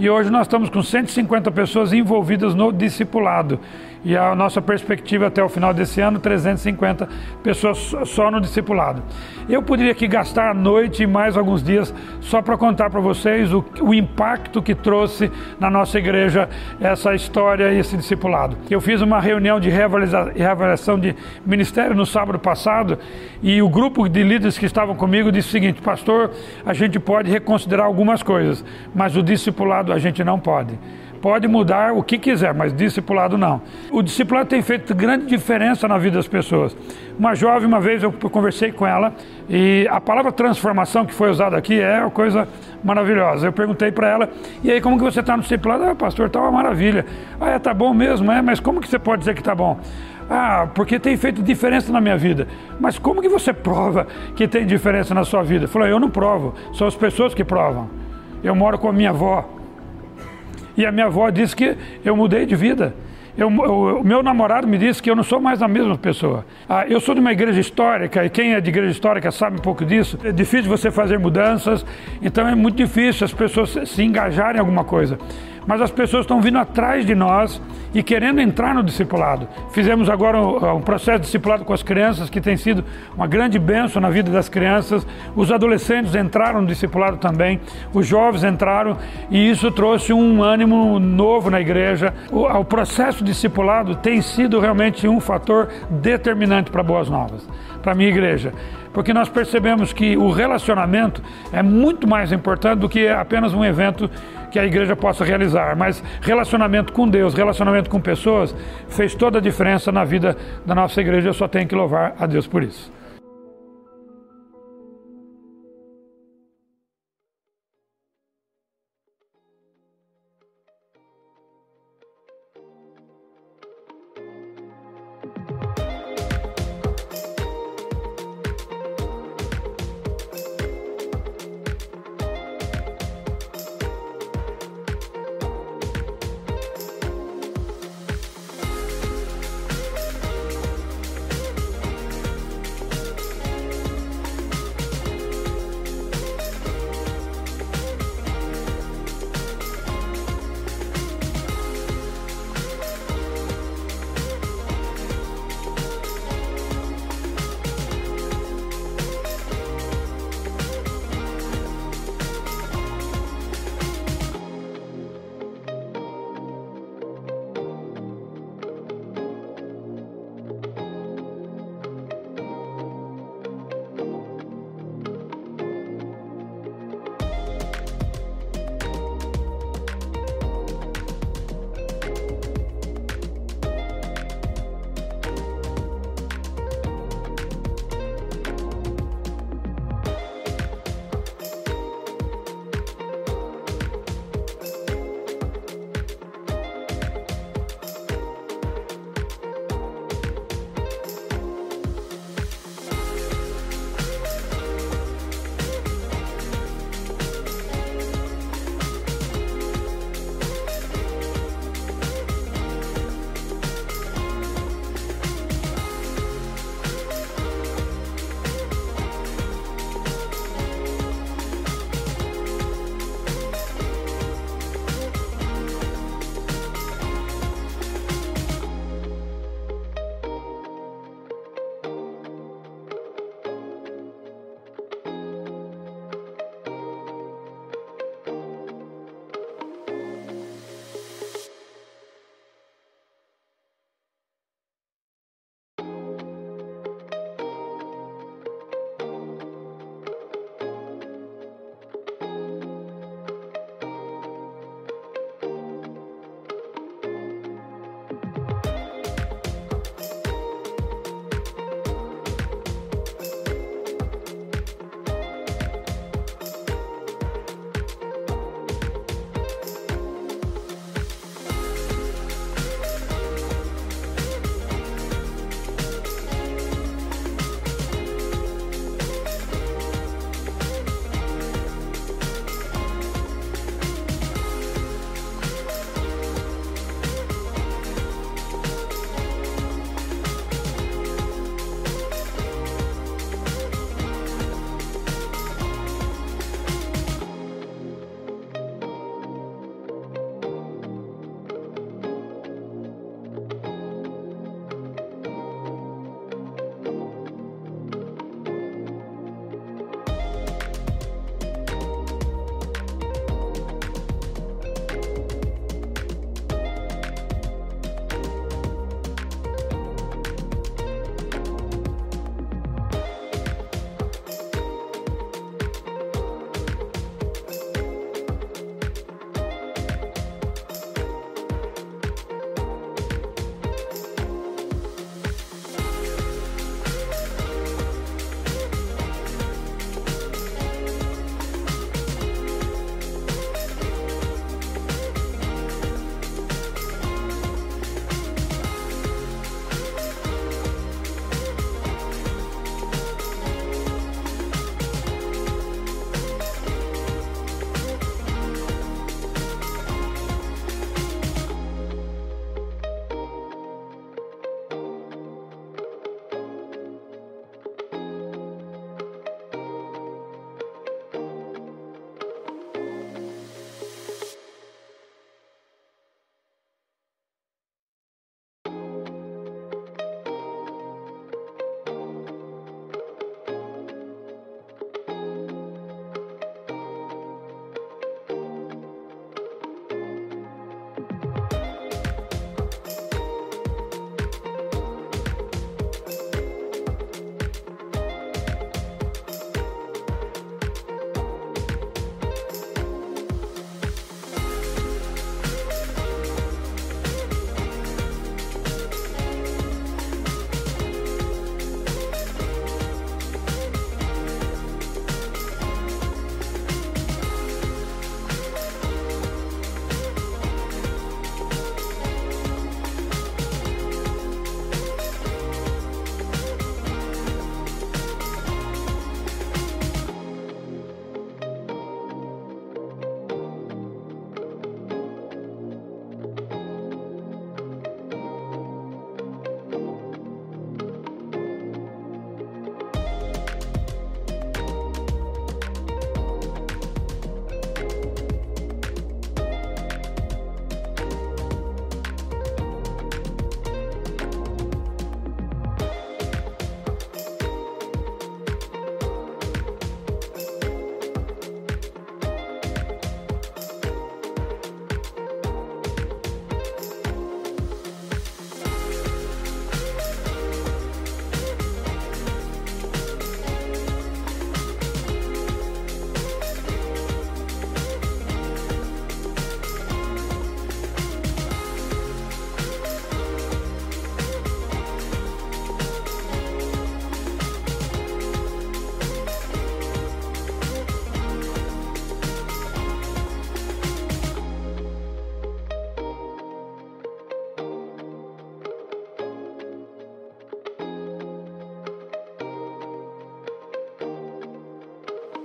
E hoje nós estamos com 150 pessoas envolvidas no discipulado. E a nossa perspectiva até o final desse ano, 350 pessoas só no discipulado. Eu poderia aqui gastar a noite e mais alguns dias só para contar para vocês o, o, impacto que trouxe na nossa igreja essa história e esse discipulado. Eu fiz uma reunião de reavaliação de ministério no sábado passado e o grupo de líderes que estavam comigo disse o seguinte: Pastor, a gente pode reconsiderar algumas coisas, mas o discipulado a gente não pode pode mudar o que quiser, mas discipulado não. O discipulado tem feito grande diferença na vida das pessoas. Uma jovem, uma vez eu conversei com ela e a palavra transformação que foi usada aqui é uma coisa maravilhosa. Eu perguntei para ela, e aí como que você está no discipulado? Ah, pastor, está uma maravilha. Ah, é, tá bom mesmo, é, mas como que você pode dizer que está bom? Ah, porque tem feito diferença na minha vida. Mas como que você prova que tem diferença na sua vida? Falou, eu não provo, são as pessoas que provam. Eu moro com a minha avó, e a minha avó disse que eu mudei de vida. O meu namorado me disse que eu não sou mais a mesma pessoa. Ah, eu sou de uma igreja histórica e quem é de igreja histórica sabe um pouco disso. É difícil você fazer mudanças, então é muito difícil as pessoas se engajarem em alguma coisa mas as pessoas estão vindo atrás de nós e querendo entrar no discipulado. Fizemos agora um, um processo de discipulado com as crianças, que tem sido uma grande bênção na vida das crianças. Os adolescentes entraram no discipulado também, os jovens entraram e isso trouxe um ânimo novo na igreja. O, o processo discipulado tem sido realmente um fator determinante para Boas Novas, para a minha igreja porque nós percebemos que o relacionamento é muito mais importante do que apenas um evento que a igreja possa realizar, mas relacionamento com Deus, relacionamento com pessoas, fez toda a diferença na vida da nossa igreja. Eu só tenho que louvar a Deus por isso.